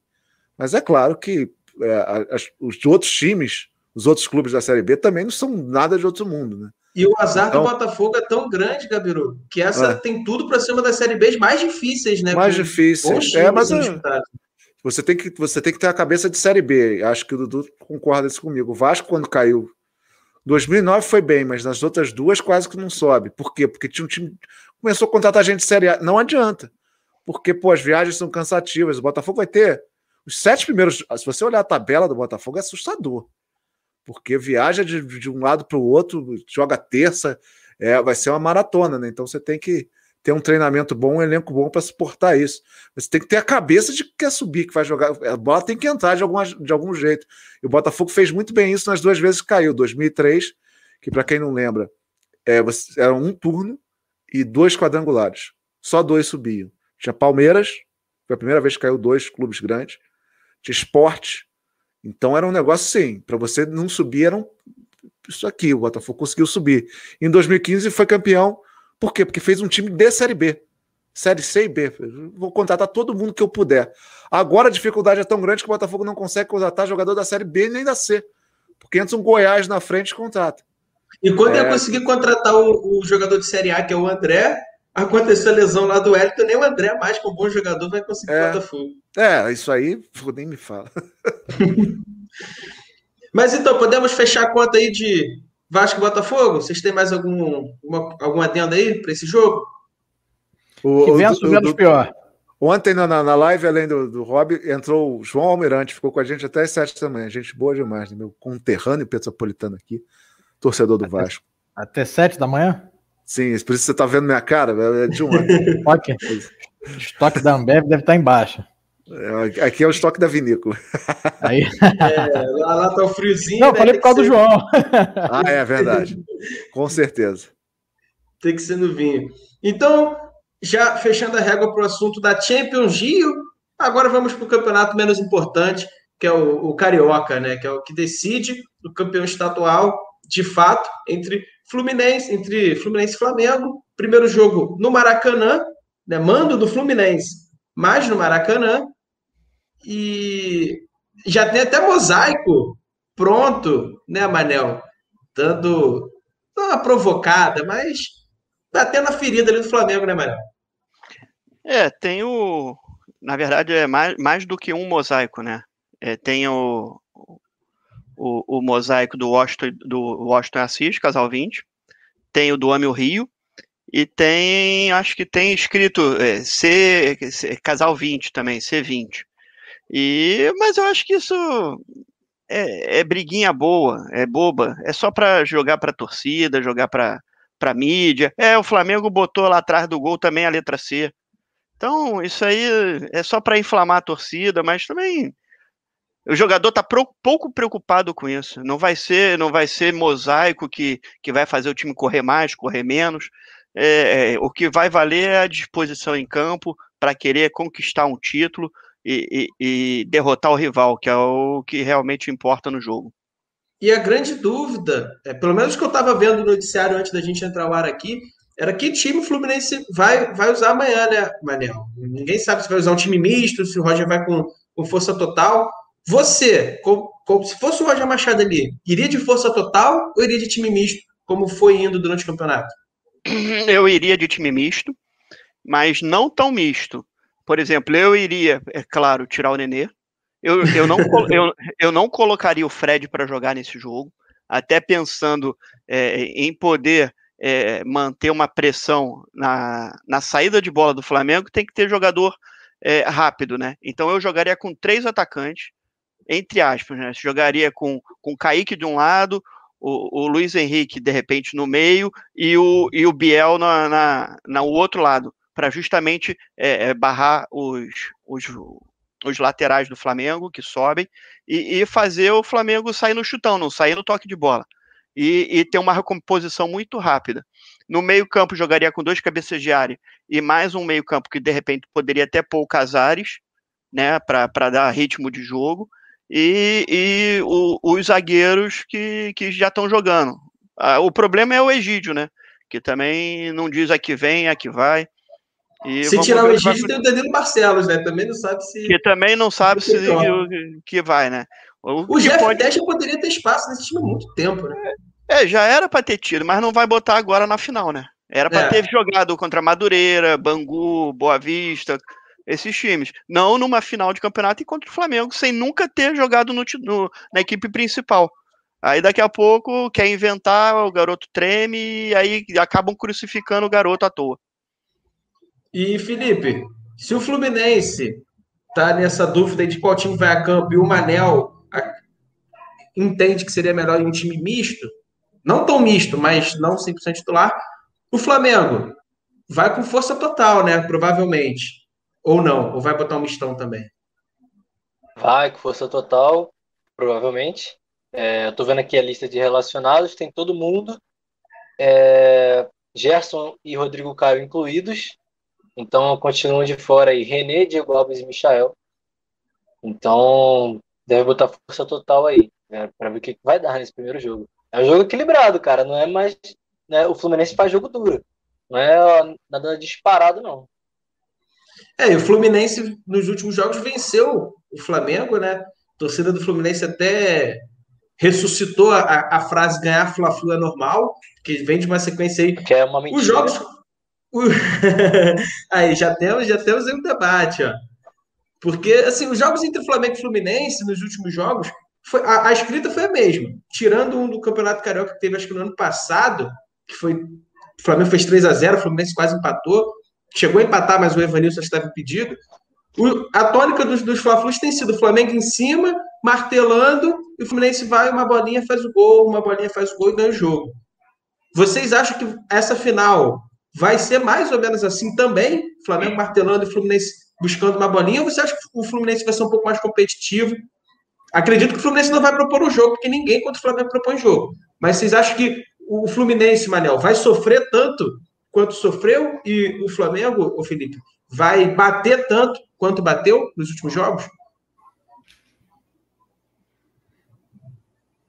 Mas é claro que é, as, os outros times, os outros clubes da Série B também não são nada de outro mundo, né? E o azar então, do Botafogo é tão grande, Gabiru, que essa é. tem tudo para ser uma das Série B mais difíceis, né? Mais difíceis. É, mas é, você tem que, você tem que ter a cabeça de Série B. Acho que o Dudu concorda isso comigo. O Vasco, quando caiu, 2009 foi bem, mas nas outras duas quase que não sobe. Por quê? Porque tinha um time. Começou a contratar gente de Série A. Não adianta. Porque, pô, as viagens são cansativas. O Botafogo vai ter. Os sete primeiros. Se você olhar a tabela do Botafogo, é assustador. Porque viaja de, de um lado para o outro, joga terça, é, vai ser uma maratona, né? Então você tem que ter um treinamento bom, um elenco bom para suportar isso. Você tem que ter a cabeça de que quer subir, que vai jogar. A bola tem que entrar de, alguma, de algum jeito. E o Botafogo fez muito bem isso nas duas vezes que caiu. 2003, que para quem não lembra, é, era um turno e dois quadrangulares. Só dois subiam. Tinha Palmeiras, foi a primeira vez que caiu dois clubes grandes. Tinha Esporte. Então era um negócio sim. Para você não subir, era um, isso aqui. O Botafogo conseguiu subir. Em 2015 foi campeão por quê? Porque fez um time de Série B. Série C e B. Vou contratar todo mundo que eu puder. Agora a dificuldade é tão grande que o Botafogo não consegue contratar jogador da Série B nem da C. Porque antes um Goiás na frente e contrata. E quando é... ia conseguir contratar o, o, jogador de Série A, que é o André, aconteceu a lesão lá do Elton, nem o André mais, que é um bom jogador, vai conseguir é... o Botafogo. É, isso aí, nem me fala. [LAUGHS] Mas então, podemos fechar a conta aí de Vasco e Botafogo, vocês têm mais algum, uma, algum adendo aí para esse jogo? O, que vença o, menos pior. Ontem na, na live, além do, do Rob, entrou o João Almirante, ficou com a gente até as sete da manhã. Gente boa demais, né? meu conterrâneo petropolitano aqui, torcedor do até, Vasco. Até sete da manhã? Sim, por isso você está vendo minha cara, é de um ano. o estoque da Ambev deve estar embaixo. É, aqui é o estoque da vinícola. [LAUGHS] Aí... É, lá, lá tá o friozinho. Não, né? falei por causa do João. [LAUGHS] Ah, é verdade. Com certeza. Tem que ser no vinho. Então, já fechando a régua para o assunto da Champions Rio, agora vamos para o campeonato menos importante, que é o, o, Carioca, né? Que é o que decide o campeão estadual, de fato, entre Fluminense, entre Fluminense e Flamengo. Primeiro jogo no Maracanã, né? Mando do Fluminense, mas no Maracanã. E já tem até mosaico pronto, né, Manel? Dando uma provocada, mas batendo a ferida ali do Flamengo, né, Manel? É, tem o. Na verdade, é mais, mais do que um mosaico, né? É, tem o, o, o, mosaico do Washington, do Washington Assis, Casal 20. Tem o do Ame Rio. E tem, acho que tem escrito é, C, C, Casal 20 também, C20. E, mas eu acho que isso é, é briguinha boa, é boba, é só para jogar para torcida, jogar para para mídia. É, o Flamengo botou lá atrás do gol também a letra C. Então, isso aí é só para inflamar a torcida, mas também o jogador está pouco preocupado com isso. Não vai ser, não vai ser mosaico que, que vai fazer o time correr mais, correr menos. É, é, o que vai valer é a disposição em campo para querer conquistar um título e, e, e, derrotar o rival, que é o que realmente importa no jogo. E a grande dúvida, é, pelo menos que eu estava vendo no noticiário antes da gente entrar no ar aqui, era que time o Fluminense vai, vai usar amanhã, né, Manel? Ninguém sabe se vai usar um time misto, se o Roger vai com, com força total. Você, se fosse o Roger Machado ali, iria de força total ou iria de time misto, como foi indo durante o campeonato? [CLEARS THROAT] eu iria de time misto, mas não tão misto. Por exemplo, eu iria, é claro, tirar o Nenê. Eu, eu, não, eu, eu não colocaria o Fred para jogar nesse jogo, até pensando é, em poder é, manter uma pressão na, na saída de bola do Flamengo, tem que ter jogador é, rápido, né? Então eu jogaria com três atacantes, entre aspas, né? Jogaria com, com o Kaique de um lado, o, o Luiz Henrique, de repente, no meio e o, e o Biel na, na, na outro lado, para justamente é, é, barrar os, os, os laterais do Flamengo que sobem e, e, fazer o Flamengo sair no chutão, não sair no toque de bola. E, e ter uma recomposição muito rápida. No meio-campo, jogaria com dois cabeças de área e mais um meio-campo que de repente poderia até pôr o Casares, né, para dar ritmo de jogo e, e o, os zagueiros que, que já estão jogando. Ah, o problema é o Egídio, né? Que também não diz a que vem, a que vai. E se tirar o Egídio, tem o Danilo Barcelos, né? Também não sabe se. Que também não sabe se que, que vai, né? O, o Jeff pode... Teste poderia ter espaço nesse time há muito tempo, né? É, já era para ter tido, mas não vai botar agora na final, né? Era para é. ter jogado contra Madureira, Bangu, Boa Vista, esses times. Não numa final de campeonato e contra o Flamengo, sem nunca ter jogado no, no, na equipe principal. Aí daqui a pouco quer inventar, o garoto treme e aí acabam crucificando o garoto à toa. E Felipe, se o Fluminense tá nessa dúvida de qual time vai a campo e o Manel entende que seria melhor em um time misto, não tão misto, mas não 100% titular, o Flamengo vai com força total, né? Provavelmente. Ou não? Ou vai botar um mistão também? Vai com força total, provavelmente. É, eu tô vendo aqui a lista de relacionados, tem todo mundo. É, Gerson e Rodrigo Caio incluídos. Então continuam de fora aí René, Diego Alves e Michael. Então deve botar força total aí, né, para ver o que vai dar nesse primeiro jogo. É um jogo equilibrado, cara. Não é mais. Né, o Fluminense faz jogo duro. Não é nada disparado, não. É, e o Fluminense nos últimos jogos venceu o Flamengo, né? A torcida do Fluminense até ressuscitou a, a frase ganhar Fla-Flu é normal, que vem de uma sequência aí. Que é uma mentira. Os jogos. [LAUGHS] aí, já temos, já temos aí um debate, ó. Porque, assim, os jogos entre Flamengo e Fluminense, nos últimos jogos, foi, a, a, escrita foi a mesma. Tirando um do Campeonato Carioca que teve, acho que no ano passado, que foi. O Flamengo fez 3 a 0 o Fluminense quase empatou. Chegou a empatar, mas o Evanilson estava impedido. O, a tônica dos, dos fla tem sido Flamengo em cima, martelando, e o Fluminense vai, uma bolinha faz o gol, uma bolinha faz o gol e ganha o jogo. Vocês acham que essa final vai ser mais ou menos assim também? Flamengo martelando e Fluminense buscando uma bolinha? Ou você acha que o Fluminense vai ser um pouco mais competitivo? Acredito que o Fluminense não vai propor o jogo, porque ninguém contra o Flamengo propõe jogo. Mas vocês acham que o Fluminense, Manel, vai sofrer tanto quanto sofreu e o Flamengo, o Felipe, vai bater tanto quanto bateu nos últimos jogos?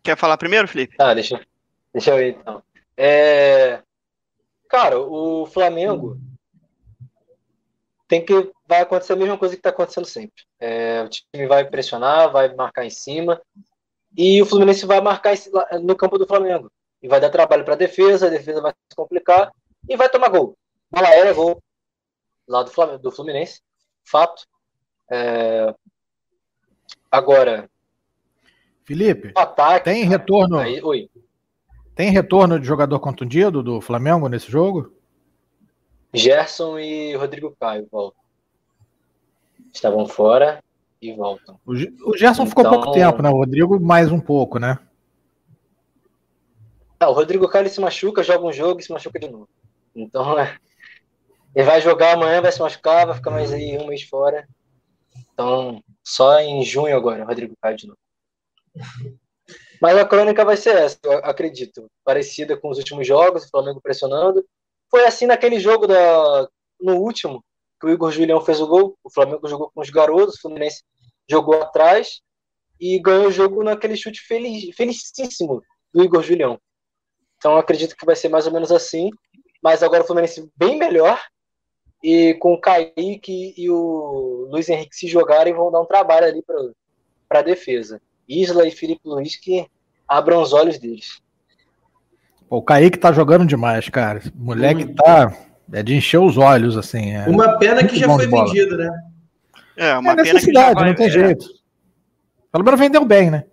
Quer falar primeiro, Felipe? Ah, deixa, deixa eu ir então. É, cara, o Flamengo tem que vai acontecer a mesma coisa que está acontecendo sempre. É, o time vai pressionar, vai marcar em cima e o Fluminense vai marcar no campo do Flamengo e vai dar trabalho para a defesa, a defesa vai se complicar e vai tomar gol. Bola aérea, gol lá do, Flamengo, do Fluminense, fato. É, agora, Felipe, ataque, tem retorno? Aí, oi. Tem retorno de jogador contundido do Flamengo nesse jogo? Gerson e Rodrigo Caio voltam. Estavam fora e voltam. O, o Gerson então... ficou pouco tempo, né? O Rodrigo mais um pouco, né? Ah, o Rodrigo Caio se machuca, joga um jogo e se machuca de novo. Então, é, ele vai jogar amanhã, vai se machucar, vai ficar mais aí um mês fora. Então, só em junho agora, Rodrigo Caio de novo. Mas a crônica vai ser essa, acredito. Parecida com os últimos jogos, o Flamengo pressionando. Foi assim naquele jogo da, no último, que o Igor Julião fez o gol. O Flamengo jogou com os garotos, o Fluminense jogou atrás e ganhou o jogo naquele chute feliz, felicíssimo do Igor Julião. Então acredito que vai ser mais ou menos assim. Mas agora o Fluminense bem melhor. E com o Kaique e o Luiz Henrique se jogarem, vão dar um trabalho ali para a defesa. Isla e Felipe Luiz que abram os olhos deles. Pô, o Kaique tá jogando demais, cara. O moleque hum. tá. É de encher os olhos, assim. É uma pena que já foi vendido, né? É, uma é pena que já vai, não tem é. jeito. Pelo menos vendeu bem, né?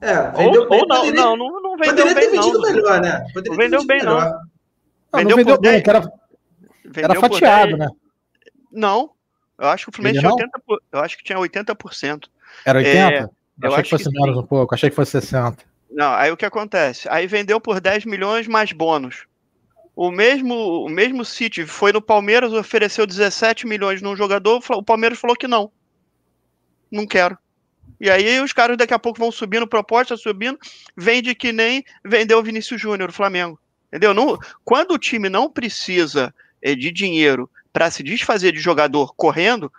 É, vendeu ou, bem. Ou não, poderia, não, não, não vendeu poderia bem, ter vendido não. melhor, né? Poderia não vendeu bem, melhor. não. Não, vendeu, não vendeu bem, 10, era, era fatiado, né? Não, eu acho que o Fluminense tinha 80%, eu acho que tinha 80%. Era 80%? É, eu achei que fosse que menos um pouco, achei que fosse 60%. Não, aí o que acontece? Aí vendeu por 10 milhões mais bônus. O mesmo, o mesmo City foi no Palmeiras, ofereceu 17 milhões num jogador, o Palmeiras falou que não. Não quero. E aí os caras daqui a pouco vão subindo, proposta subindo, vende que nem vendeu o Vinícius Júnior, o Flamengo. Entendeu? Não, quando o time não precisa é, de dinheiro para se desfazer de jogador correndo,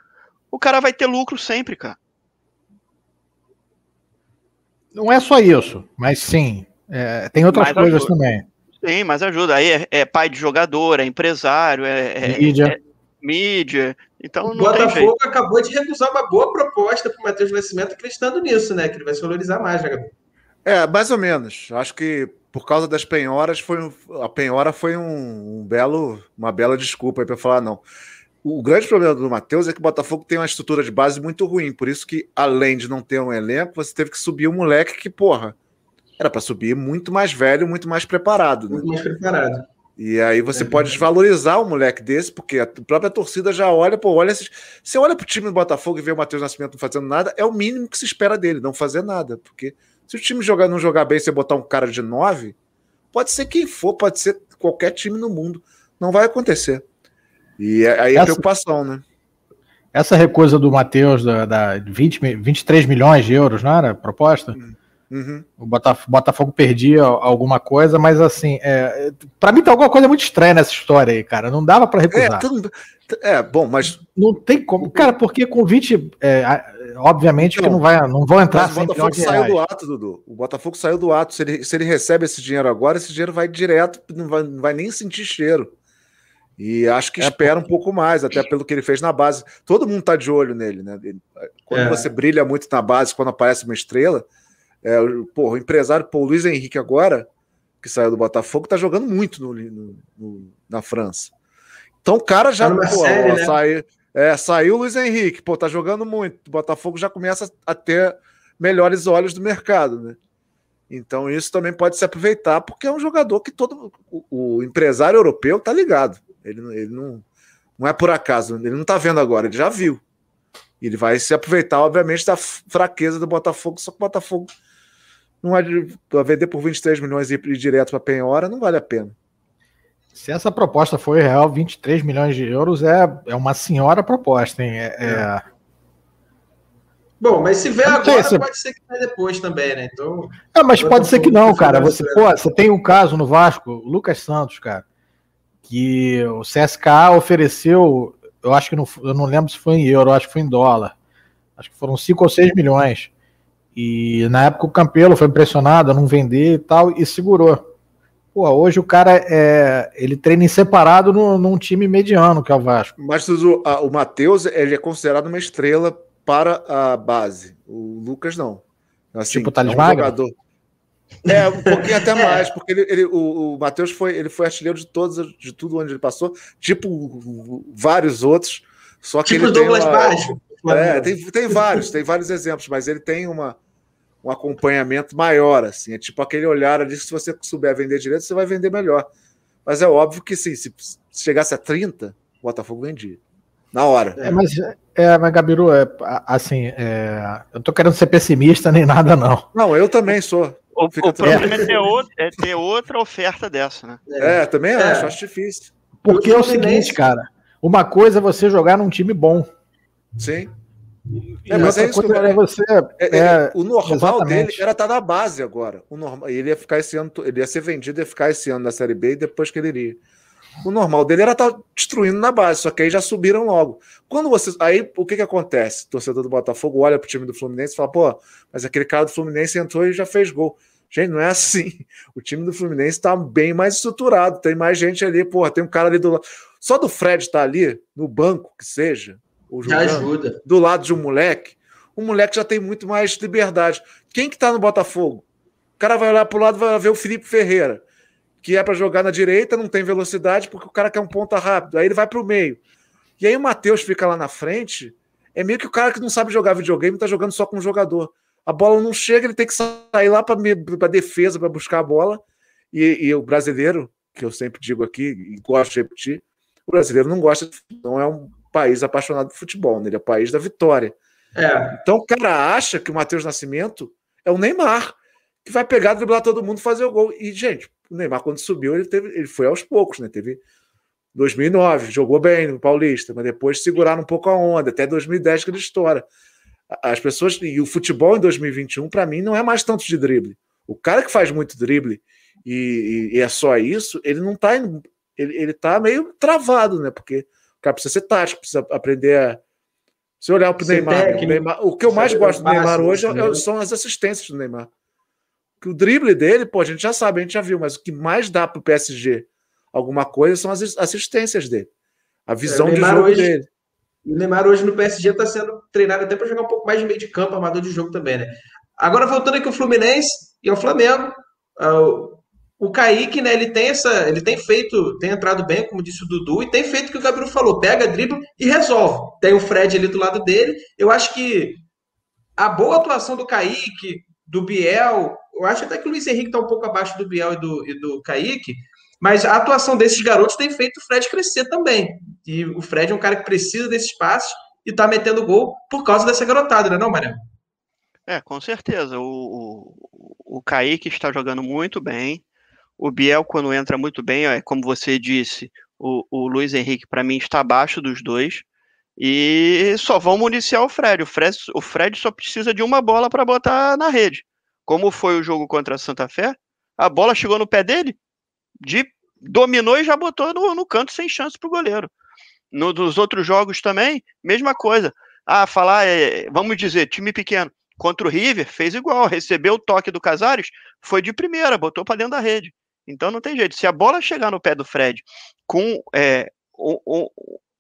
o cara vai ter lucro sempre, cara. Não é só isso, mas sim. É, tem outras mas coisas ajuda. também. Sim, mas ajuda. Aí é, é, pai de jogador, é empresário, é, é mídia. É mídia. Então, o Botafogo acabou de recusar uma boa proposta para o Matheus Nascimento, acreditando nisso, né? Que ele vai se valorizar mais, Gabriel? É, mais ou menos. Acho que por causa das penhoras, foi a penhora foi um, um belo, uma bela desculpa para falar não. o grande problema do Matheus é que o Botafogo tem uma estrutura de base muito ruim. Por isso que, além de não ter um elenco, você teve que subir um moleque que, porra, era para subir muito mais velho, muito mais preparado. Né? Muito mais preparado. E aí você é pode desvalorizar um moleque desse, porque a própria torcida já olha, pô, olha. Você olha pro time do Botafogo e vê o Matheus Nascimento não fazendo nada, é o mínimo que se espera dele, não fazer nada. Porque se o time jogar, não jogar bem, você botar um cara de nove, pode ser quem for, pode ser qualquer time no mundo. Não vai acontecer. E é, aí é preocupação, né? Essa recusa do Matheus da, da 20, 23 milhões de euros, não era a proposta? Hum. Uhum. O Botafogo, perdia alguma coisa, mas assim, é, para mim tá alguma coisa muito estranha nessa história aí, cara. Não dava para recusar. É, tudo, é, bom, mas. Não tem como. Cara, porque 20, é, obviamente não, que não, vai, não vão entrar. Mas o Botafogo saiu do ato, Dudu. O Botafogo saiu do ato. Se ele, se ele recebe esse dinheiro agora, esse dinheiro vai direto, não vai, não vai nem sentir cheiro. E acho que é, espera um pouco mais, até pelo que ele fez na base. Todo mundo tá de olho nele, né? Quando é. você brilha muito na base, quando aparece uma estrela é, porra, o empresário Paul Luiz Henrique agora, que saiu do Botafogo, tá jogando muito no, no, no na França. Então o cara já tá pô, série, ó, né? saiu, é, saiu o Luiz Henrique, pô, tá jogando muito. O Botafogo já começa a ter melhores olhos do mercado, né? Então isso também pode se aproveitar, porque é um jogador que todo o, o empresário europeu tá ligado. Ele, ele não, não é por acaso, ele não tá vendo agora, ele já viu. Ele vai se aproveitar, obviamente, da fraqueza do Botafogo, só que o Botafogo não vai vender por 23 milhões e ir direto para Penhora, não vale a pena. Se essa proposta for real, 23 milhões de euros é, é uma senhora proposta, hein? É, é... Bom, mas se vier agora, se... pode ser que venha depois também, né? Então. É, mas pode ser que não, cara. Você, pô, você tem um caso no Vasco, Lucas Santos, cara, que o CSKA ofereceu, eu acho que não, eu não lembro se foi em euro, acho que foi em dólar. Acho que foram 5 ou 6 milhões. E na época o Campelo foi impressionado a não vender e tal, e segurou. Pô, hoje o cara é, ele treina em separado no, num time mediano, que é o Vasco. Mas o, o Matheus ele é considerado uma estrela para a base. O Lucas não. Assim, tipo o Thales é um jogador. É, um pouquinho até mais, porque ele, ele o, o Matheus foi, ele foi artilheiro de todos, de tudo onde ele passou, tipo vários outros. Só que tipo ele Douglas tem uma, Baixo. É, tem, tem vários, tem vários exemplos, mas ele tem uma, um acompanhamento maior, assim. É tipo aquele olhar ali que se você souber vender direito, você vai vender melhor. Mas é óbvio que sim, se chegasse a 30, o Botafogo vendia. Na hora. É, mas, é, mas Gabiru, é, assim, é, eu tô querendo ser pessimista nem nada, não. Não, eu também sou. O, o problema é ter, outro, é ter, outra oferta dessa, né? É, também é. acho, acho difícil. Porque é o seguinte, cara, uma coisa é você jogar num time bom. Sim. É, mas é isso que eu... você, é, é, o normal exatamente. dele era estar tá na base agora. O normal, ele ia ficar esse ano, ele ia ser vendido e ficar esse ano na Série B e depois que ele iria. O normal dele era estar tá destruindo na base, só que aí já subiram logo. Quando você. Aí o que, que acontece? O torcedor do Botafogo olha pro time do Fluminense e fala: pô, mas aquele cara do Fluminense entrou e já fez gol. Gente, não é assim. [LAUGHS] O time do Fluminense está bem mais estruturado, tem mais gente ali, porra, tem um cara ali do lado. Só do Fred estar tá ali, no banco, que seja, já ajuda. do lado de um moleque, o moleque já tem muito mais liberdade. Quem que tá no Botafogo? O cara vai olhar pro lado vai ver o Felipe Ferreira, que é para jogar na direita, não tem velocidade, porque o cara quer um ponta rápido. Aí ele vai pro meio. E aí o Matheus fica lá na frente, é meio que o cara que não sabe jogar videogame tá jogando só com um jogador. A bola não chega, ele tem que sair lá para defesa, para buscar a bola. E, e, o brasileiro, que eu sempre digo aqui, e gosto de repetir, o brasileiro não gosta, não é um país apaixonado por futebol, né? ele é o país da vitória. É. Então o cara acha que o Matheus Nascimento é o Neymar, que vai pegar, driblar todo mundo fazer o gol. E, gente, o Neymar, quando subiu, ele, teve, ele foi aos poucos, né? Teve 2009, jogou bem no Paulista, mas depois seguraram um pouco a onda, até 2010 que ele estoura. As pessoas. E o futebol em 2021, para mim, não é mais tanto de drible. O cara que faz muito drible e, e, e é só isso, ele não tá. Ele, ele tá meio travado, né? Porque cara precisa ser tático, precisa aprender a. Se olhar para o Neymar, Neymar, o que eu mais gosto do Neymar hoje é, são as assistências do Neymar. Que o drible dele, pô, a gente já sabe, a gente já viu, mas o que mais dá para o PSG alguma coisa são as assistências dele. A visão é, de jogo hoje, dele. O Neymar hoje no PSG está sendo treinado até para jogar um pouco mais de meio de campo, armador de jogo também, né? Agora voltando aqui o Fluminense e ao Flamengo. Uh, o Kaique, né, ele tem essa, ele tem feito, tem entrado bem, como disse o Dudu, e tem feito o que o Gabriel falou, pega, dribla e resolve. Tem o Fred ali do lado dele. Eu acho que a boa atuação do Kaique, do Biel, eu acho até que o Luiz Henrique está um pouco abaixo do Biel e do, e do Kaique, mas a atuação desses garotos tem feito o Fred crescer também. E o Fred é um cara que precisa desse espaço e está metendo gol por causa dessa garotada, né, não, Mariano? É, com certeza. O, o, o Kaique está jogando muito bem. O Biel, quando entra muito bem, é como você disse, o, o Luiz Henrique, para mim, está abaixo dos dois. E só vão municiar o Fred. o Fred. O Fred só precisa de uma bola para botar na rede. Como foi o jogo contra a Santa Fé, a bola chegou no pé dele, de dominou e já botou no, no canto sem chance para o goleiro. No, nos outros jogos também, mesma coisa. Ah, falar, é, vamos dizer, time pequeno. Contra o River, fez igual, recebeu o toque do Casares, foi de primeira, botou para dentro da rede. Então não tem jeito. Se a bola chegar no pé do Fred com é, o, o,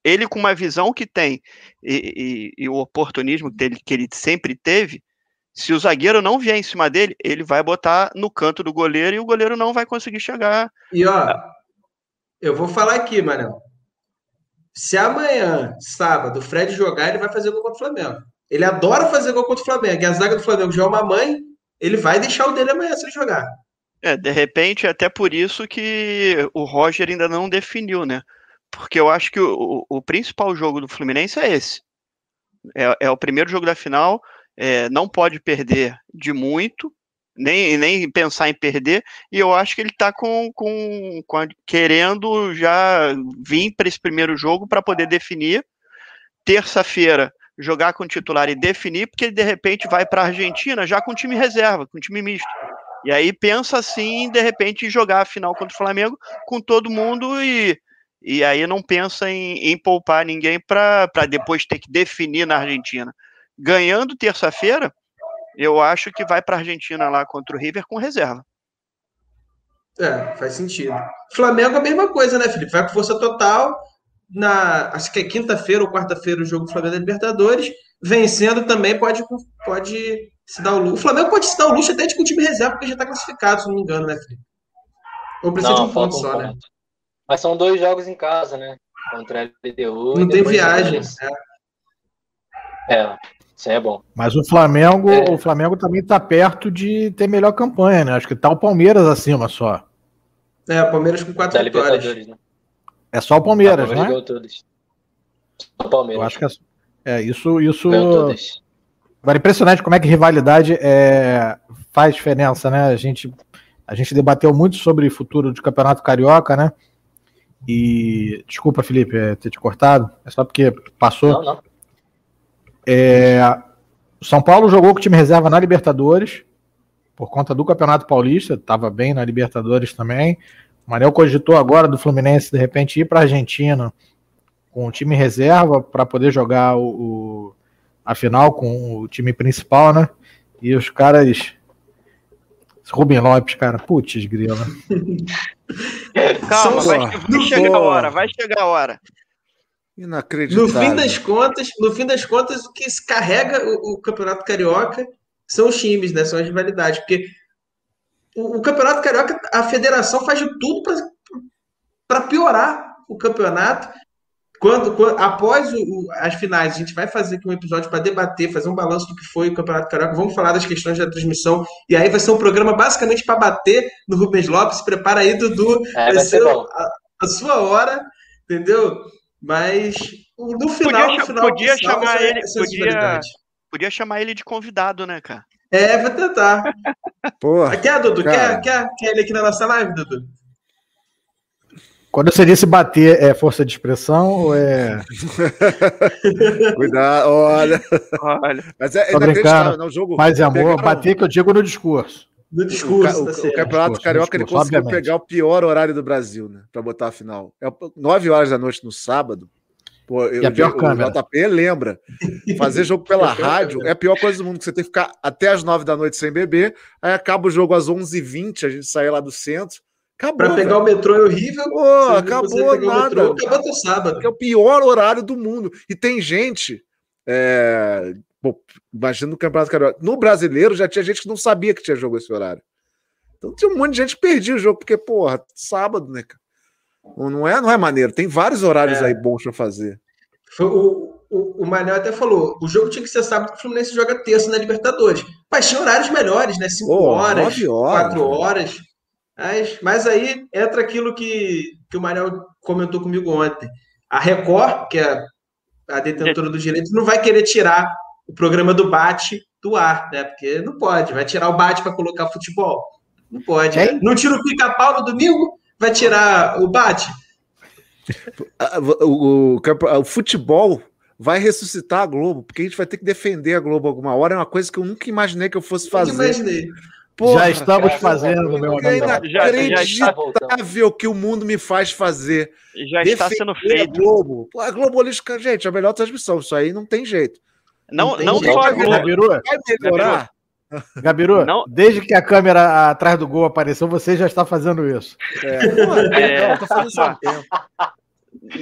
ele com uma visão que tem e, e, e o oportunismo dele, que ele sempre teve, se o zagueiro não vier em cima dele, ele vai botar no canto do goleiro e o goleiro não vai conseguir chegar. E ó, eu vou falar aqui, Manel. Se amanhã, sábado, o Fred jogar, ele vai fazer gol contra o Flamengo. Ele adora fazer gol contra o Flamengo. E a zaga do Flamengo já é uma mãe, ele vai deixar o dele amanhã se ele jogar. É, de repente, até por isso que o Roger ainda não definiu, né? Porque eu acho que o, o principal jogo do Fluminense é esse. É, é o primeiro jogo da final, é, não pode perder de muito, nem, nem pensar em perder, e eu acho que ele está com, com, com, querendo já vir para esse primeiro jogo para poder definir. Terça-feira, jogar com o titular e definir, porque ele de repente vai para a Argentina já com time reserva, com time misto. E aí pensa assim, de repente, jogar a final contra o Flamengo com todo mundo e, e aí não pensa em, em poupar ninguém para depois ter que definir na Argentina. Ganhando terça-feira, eu acho que vai para a Argentina lá contra o River com reserva. É, faz sentido. Flamengo é a mesma coisa, né, Felipe? Vai com força total. Na, acho que é quinta-feira ou quarta-feira o jogo do Flamengo da Libertadores. Vencendo também pode, pode se dar o luxo. O Flamengo pode se dar o luxo até de com o time reserva, porque já está classificado, se não me engano, né, Felipe? Ou precisa não, de um ponto um só, né? ponto. né? Mas são dois jogos em casa, né? Contra a LDU. Não tem viagem. É. é. Isso é bom. Mas o Flamengo, é. o Flamengo também está perto de ter melhor campanha, né? Acho que tá o Palmeiras acima só. É, o Palmeiras com quatro da vitórias. Né? É só o Palmeiras, o Palmeiras né? Todos. O Palmeiras. Eu acho que é, é isso, isso. Agora impressionante como é que rivalidade é, faz diferença, né? A gente, a gente debateu muito sobre o futuro do Campeonato Carioca, né? E desculpa, Felipe, é, ter te cortado. É só porque passou. Não, não. É, São Paulo jogou com o time reserva na Libertadores, por conta do Campeonato Paulista, estava bem na Libertadores também. O Manel cogitou agora do Fluminense, de repente, ir para a Argentina com o time reserva para poder jogar o, o, a final com o time principal, né? E os caras. Rubem Lopes, cara, putz, grila. [LAUGHS] Calma, vai, vai chegar a hora, vai chegar a hora. Inacreditável. No fim das contas, no fim das contas, o que se carrega o, o Campeonato Carioca são os times, né? São as rivalidades. Porque o, o Campeonato Carioca, a federação faz de tudo para piorar o campeonato. Quando, quando após o, as finais, a gente vai fazer aqui um episódio para debater, fazer um balanço do que foi o Campeonato Carioca. Vamos falar das questões da transmissão. E aí vai ser um programa basicamente para bater no Rubens Lopes. Prepara aí, Dudu. É, vai, ser, ser a, a sua hora, entendeu? Mas no final, podia, no final podia chamar ele, podia, podia chamar ele de convidado, né, cara? É, vou tentar. Porra, quer, Dudu? Quer, quer, quer ele aqui na nossa live, Dudu? Quando você disse bater, é força de expressão ou é. [LAUGHS] Cuidado, olha. olha. Mas é, é não, jogo. Paz e amor, pegar... bater que eu digo no discurso. No discurso. O, o, tá o Campeonato discurso, Carioca ele conseguiu obviamente. pegar o pior horário do Brasil, né? Pra botar a final. É 9 horas da noite no sábado. Pô, eu, e a pior o, câmera. O JP lembra. Fazer jogo pela [LAUGHS] rádio é a pior coisa do mundo, que você tem que ficar até as 9 da noite sem beber, aí acaba o jogo às 11h20, a gente sai lá do centro. Acabou. Pra pegar o metrô é horrível. Pô, acabou nada. Acabou até sábado. Que é o pior horário do mundo. E tem gente. É... Pô, imagina no Campeonato Carioca. No brasileiro já tinha gente que não sabia que tinha jogo esse horário. Então tinha um monte de gente que perdia o jogo, porque, porra, sábado, né, cara? Não é, não é maneiro. Tem vários horários é. aí bons para fazer. Foi, o, o, o Manel até falou: o jogo tinha que ser sábado, o Fluminense joga terça na Libertadores. Mas tinha horários melhores, né? 5 horas, 4 horas. Mas, mas aí entra aquilo que, que o Manel comentou comigo ontem. A Record, que é a detentora dos direitos, não vai querer tirar o programa do Bate do ar, né? Porque não pode, vai tirar o Bate para colocar futebol. Não pode. É? Não tira o pica-pau no domingo, vai tirar o Bate. O, o, o, futebol vai ressuscitar a Globo, porque a gente vai ter que defender a Globo alguma hora. É uma coisa que eu nunca imaginei que eu fosse fazer. Eu imaginei. Porra, já estamos cara, fazendo, meu amigo. É inacreditável que o mundo me faz fazer. Já está sendo feito. A Globo. A Globolística, gente, a melhor transmissão. Isso aí não tem jeito. Não, não, não só a Globo. Gabiru, vai melhorar. Gabiru, não. desde que a câmera atrás do gol apareceu, você já está fazendo isso. É, é. fazendo isso há tempo.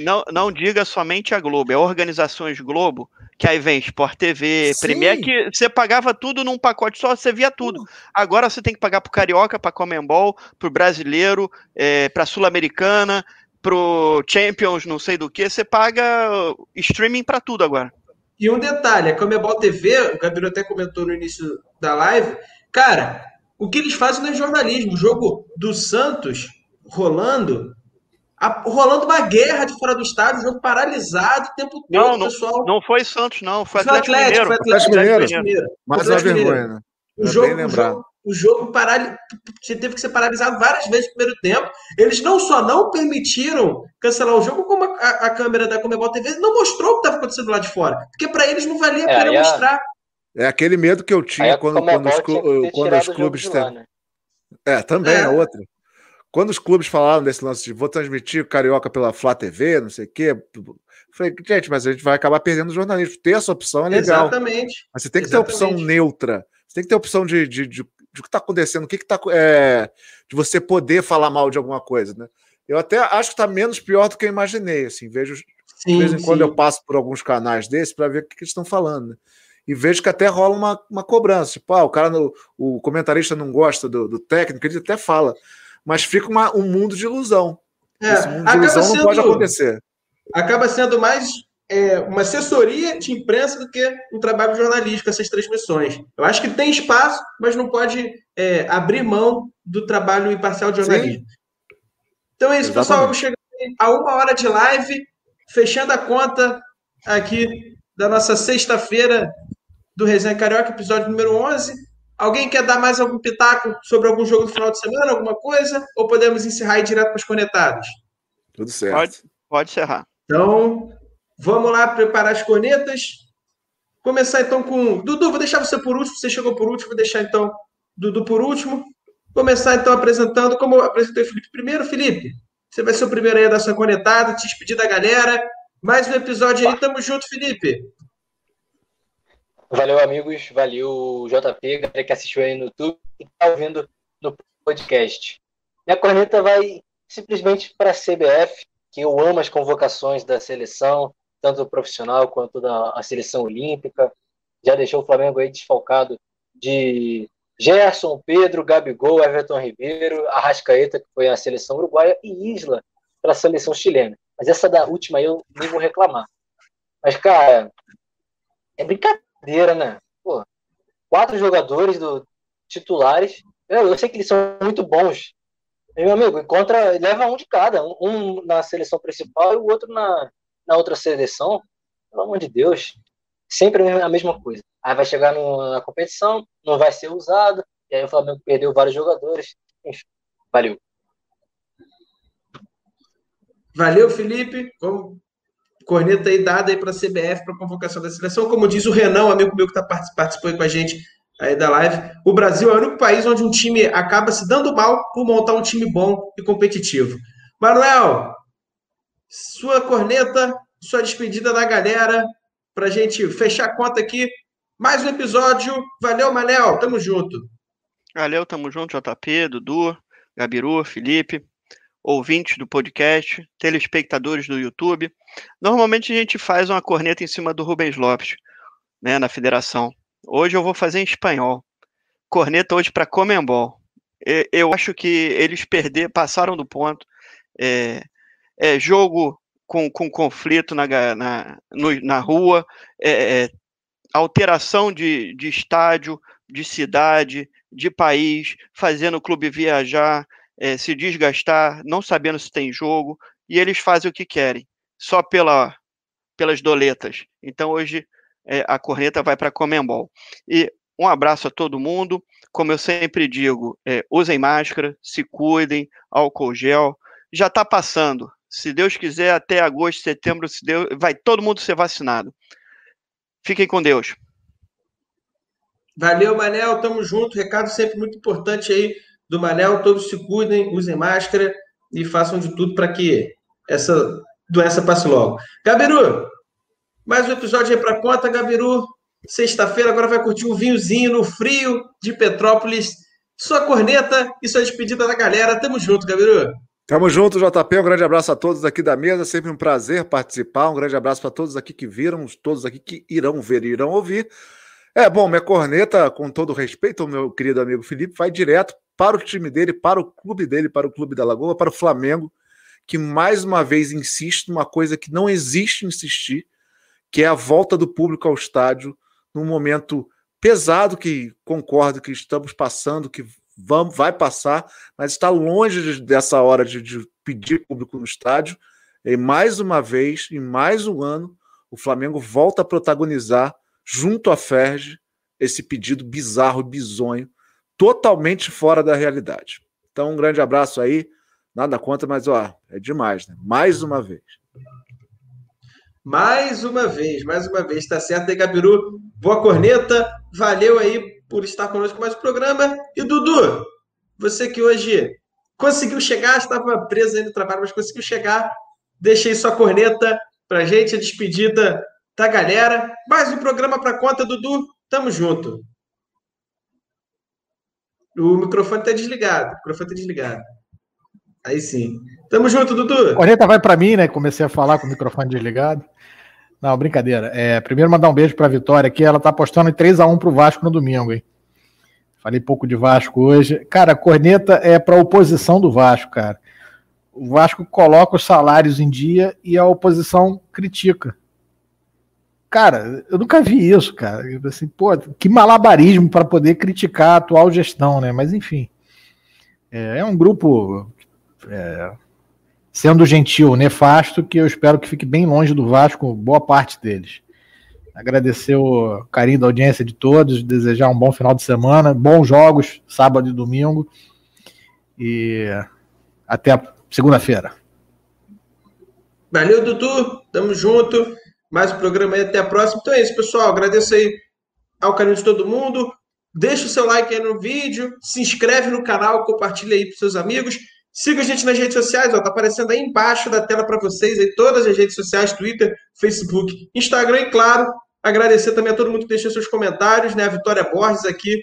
Não, não diga somente a Globo, é organizações Globo que aí vem Sport TV, Sim. Premier, que você pagava tudo num pacote só, você via tudo. Agora você tem que pagar pro Carioca, pra Comembol, pro Brasileiro, é, pra Sul-Americana, pro Champions, não sei do que, você paga streaming para tudo agora. E um detalhe, a Comebol TV, o Gabriel até comentou no início da live, cara, o que eles fazem não é jornalismo. O jogo do Santos rolando a, rolando uma guerra de fora do estádio, o jogo paralisado o tempo todo, não, não, pessoal. Não foi Santos, não, foi, foi Atlético, Atlético, Mineiro. Foi Atlético, Atlético Mineiro. Mais uma vergonha, né? O jogo, o jogo, o jogo paral... teve que ser paralisado várias vezes no primeiro tempo. Eles não só não permitiram cancelar o jogo, como a, a câmera da Comebol TV não mostrou o que estava acontecendo lá de fora. Porque para eles não valia a é, pena mostrar. É aquele medo que eu tinha quando, quando, os, quando os clubes. Lá, né? É, também é, é outra. Quando os clubes falaram desse lance de vou transmitir o Carioca pela Flá TV, não sei o quê, falei, gente, mas a gente vai acabar perdendo o jornalismo. Ter essa opção é legal. Exatamente. Mas você tem que Exatamente. ter opção neutra. Você tem que ter opção de, de, de, de o que está acontecendo, o que está. É, de você poder falar mal de alguma coisa, né? Eu até acho que está menos pior do que eu imaginei. Assim, vejo sim, de vez em sim. quando eu passo por alguns canais desses para ver o que, que eles estão falando. Né? E vejo que até rola uma, uma cobrança. Tipo, ah, o cara, no, o comentarista não gosta do, do técnico, ele até fala mas fica uma, um mundo de ilusão. É, Esse mundo de ilusão sendo, não pode acontecer. Acaba sendo mais é, uma assessoria de imprensa do que um trabalho jornalístico, essas transmissões. Eu acho que tem espaço, mas não pode é, abrir mão do trabalho imparcial de jornalismo. Sim. Então é isso, Exatamente. pessoal. Vamos chegar a uma hora de live, fechando a conta aqui da nossa sexta-feira do Resenha Carioca, episódio número 11. Alguém quer dar mais algum pitaco sobre algum jogo do final de semana, alguma coisa? Ou podemos encerrar e ir direto para as conectadas? Tudo certo. Pode, pode encerrar. Então, vamos lá preparar as cornetas. Começar então com. Dudu, vou deixar você por último. Você chegou por último, vou deixar então Dudu por último. Começar então apresentando, como eu apresentei o Felipe primeiro. Felipe, você vai ser o primeiro aí da sua conectada, te despedir da galera. Mais um episódio aí, tamo junto, Felipe. Valeu, amigos. Valeu, JP, galera que assistiu aí no YouTube e está ouvindo no podcast. Minha corneta vai simplesmente para a CBF, que eu amo as convocações da seleção, tanto profissional quanto da seleção olímpica. Já deixou o Flamengo aí desfalcado de Gerson, Pedro, Gabigol, Everton Ribeiro, Arrascaeta, que foi a seleção uruguaia, e Isla para a seleção chilena. Mas essa da última aí eu nem vou reclamar. Mas, cara, é brincadeira brincadeira, né? Pô, quatro jogadores do, titulares. Eu, eu sei que eles são muito bons. Meu amigo, encontra, leva um de cada, um, um na seleção principal e o outro na, na outra seleção. Pelo amor de Deus. Sempre a mesma coisa. Aí vai chegar no, na competição, não vai ser usado, e aí o Flamengo perdeu vários jogadores. Enfim, valeu. Valeu, Felipe. Corneta aí dada aí para a CBF para convocação da seleção. Como diz o Renan, amigo meu que tá, participando com a gente aí da live, o Brasil é o único país onde um time acaba se dando mal por montar um time bom e competitivo. Manuel, sua corneta, sua despedida da galera, para a gente fechar a conta aqui. Mais um episódio. Valeu, Manel. Tamo junto. Valeu, tamo junto, JP, Dudu, Gabiru, Felipe ouvintes do podcast, telespectadores do YouTube. Normalmente a gente faz uma corneta em cima do Rubens Lopes, né, na federação. Hoje eu vou fazer em espanhol. Corneta hoje para Comembol. eu acho que eles perder, passaram do ponto. É, é jogo com, com conflito na, na, no, na rua, é, é, alteração de, de estádio, de cidade, de país, fazendo o clube viajar, é, se desgastar, não sabendo se tem jogo, e eles fazem o que querem, só pela, pelas doletas. Então hoje é, a corneta vai para a Comembol. E um abraço a todo mundo. Como eu sempre digo, é, usem máscara, se cuidem, álcool gel. Já está passando. Se Deus quiser, até agosto, setembro, se Deus, vai todo mundo ser vacinado. Fiquem com Deus. Valeu, Manel. Tamo junto. Recado sempre muito importante aí do Manel. Todos se cuidem, usem máscara e façam de tudo para que essa doença passe logo. Gabiru, mais um episódio aí para conta, Gabiru. Sexta-feira agora vai curtir um vinhozinho no frio de Petrópolis. Sua corneta e sua despedida da galera. Tamo junto, Gabiru. Tamo junto, JP. Um grande abraço a todos aqui da mesa. Sempre um prazer participar. Um grande abraço para todos aqui que viram, todos aqui que irão ver e irão ouvir. É, bom, minha corneta, com todo respeito ao meu querido amigo Felipe, vai direto para o time dele, para o clube dele, para o Clube da Lagoa, para o Flamengo, que mais uma vez insiste numa coisa que não existe insistir, que é a volta do público ao estádio num momento pesado que concordo que estamos passando, que vamos, vai passar, mas está longe dessa hora de, de pedir público no estádio. E mais uma vez, em mais um ano, o Flamengo volta a protagonizar, junto à Ferge, esse pedido bizarro, bizonho, totalmente fora da realidade. Então, um grande abraço aí. Nada contra, mas ó, é demais, né? Mais uma vez. Mais uma vez, mais uma vez, tá certo aí, Gabiru. Boa corneta, valeu aí por estar conosco mais um programa. E Dudu, você que hoje conseguiu chegar, estava preso aí no trabalho, mas conseguiu chegar. Deixa aí sua corneta pra gente, a despedida da galera. Mais um programa pra conta, Dudu. Tamo junto. O microfone tá desligado. O microfone tá desligado. Aí sim. Tamo junto, Dudu. Corneta vai para mim, né? Comecei a falar com o microfone desligado. Não, brincadeira. É, primeiro mandar um beijo para Vitória, que ela tá apostando em 3 a 1 pro Vasco no domingo, hein? Falei pouco de Vasco hoje. Cara, a corneta é para oposição do Vasco, cara. O Vasco coloca os salários em dia e a oposição critica. Cara, eu nunca vi isso, cara. Assim, pô, que malabarismo para poder criticar a atual gestão, né? Mas enfim. É, é um grupo é, sendo gentil, nefasto, que eu espero que fique bem longe do Vasco, boa parte deles. Agradecer o carinho da audiência de todos, desejar um bom final de semana, bons jogos, sábado e domingo. E até segunda-feira. Valeu, Dudu. Tamo junto. Mais um programa aí. Até a próxima. Então é isso, pessoal. Agradeço aí ao carinho de todo mundo. Deixa o seu like aí no vídeo. Se inscreve no canal. Compartilha aí para seus amigos. Siga a gente nas redes sociais, ó, tá aparecendo aí embaixo da tela para vocês, aí todas as redes sociais, Twitter, Facebook, Instagram e claro, agradecer também a todo mundo que deixou seus comentários, né? A Vitória Borges aqui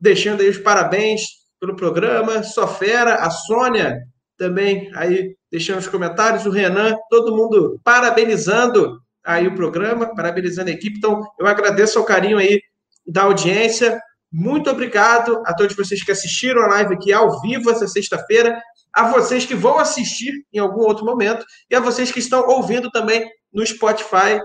deixando aí os parabéns pelo programa, só fera, a Sônia também aí deixando os comentários, o Renan, todo mundo parabenizando aí o programa, parabenizando a equipe. Então, eu agradeço ao carinho aí da audiência. Muito obrigado a todos vocês que assistiram a live aqui ao vivo essa sexta-feira a vocês que vão assistir em algum outro momento e a vocês que estão ouvindo também no Spotify.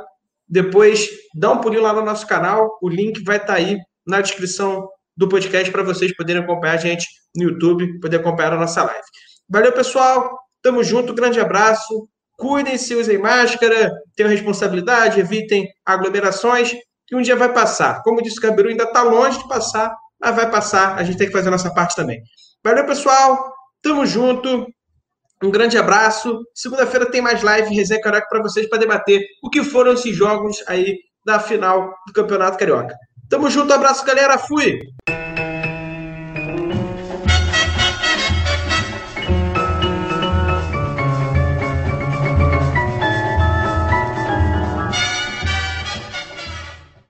Depois, dá um pulinho lá no nosso canal, o link vai estar tá aí na descrição do podcast para vocês poderem acompanhar a gente no YouTube, poder acompanhar a nossa live. Valeu, pessoal. Tamo junto, grande abraço. Cuidem-se, usem máscara, tenham responsabilidade, evitem aglomerações, que um dia vai passar. Como disse o Gabiru, ainda está longe de passar, mas vai passar. A gente tem que fazer a nossa parte também. Valeu, pessoal. Tamo junto. Um grande abraço. Segunda-feira tem mais live Resenha Carioca para vocês para debater o que foram esses jogos aí da final do Campeonato Carioca. Tamo junto, abraço, galera. Fui!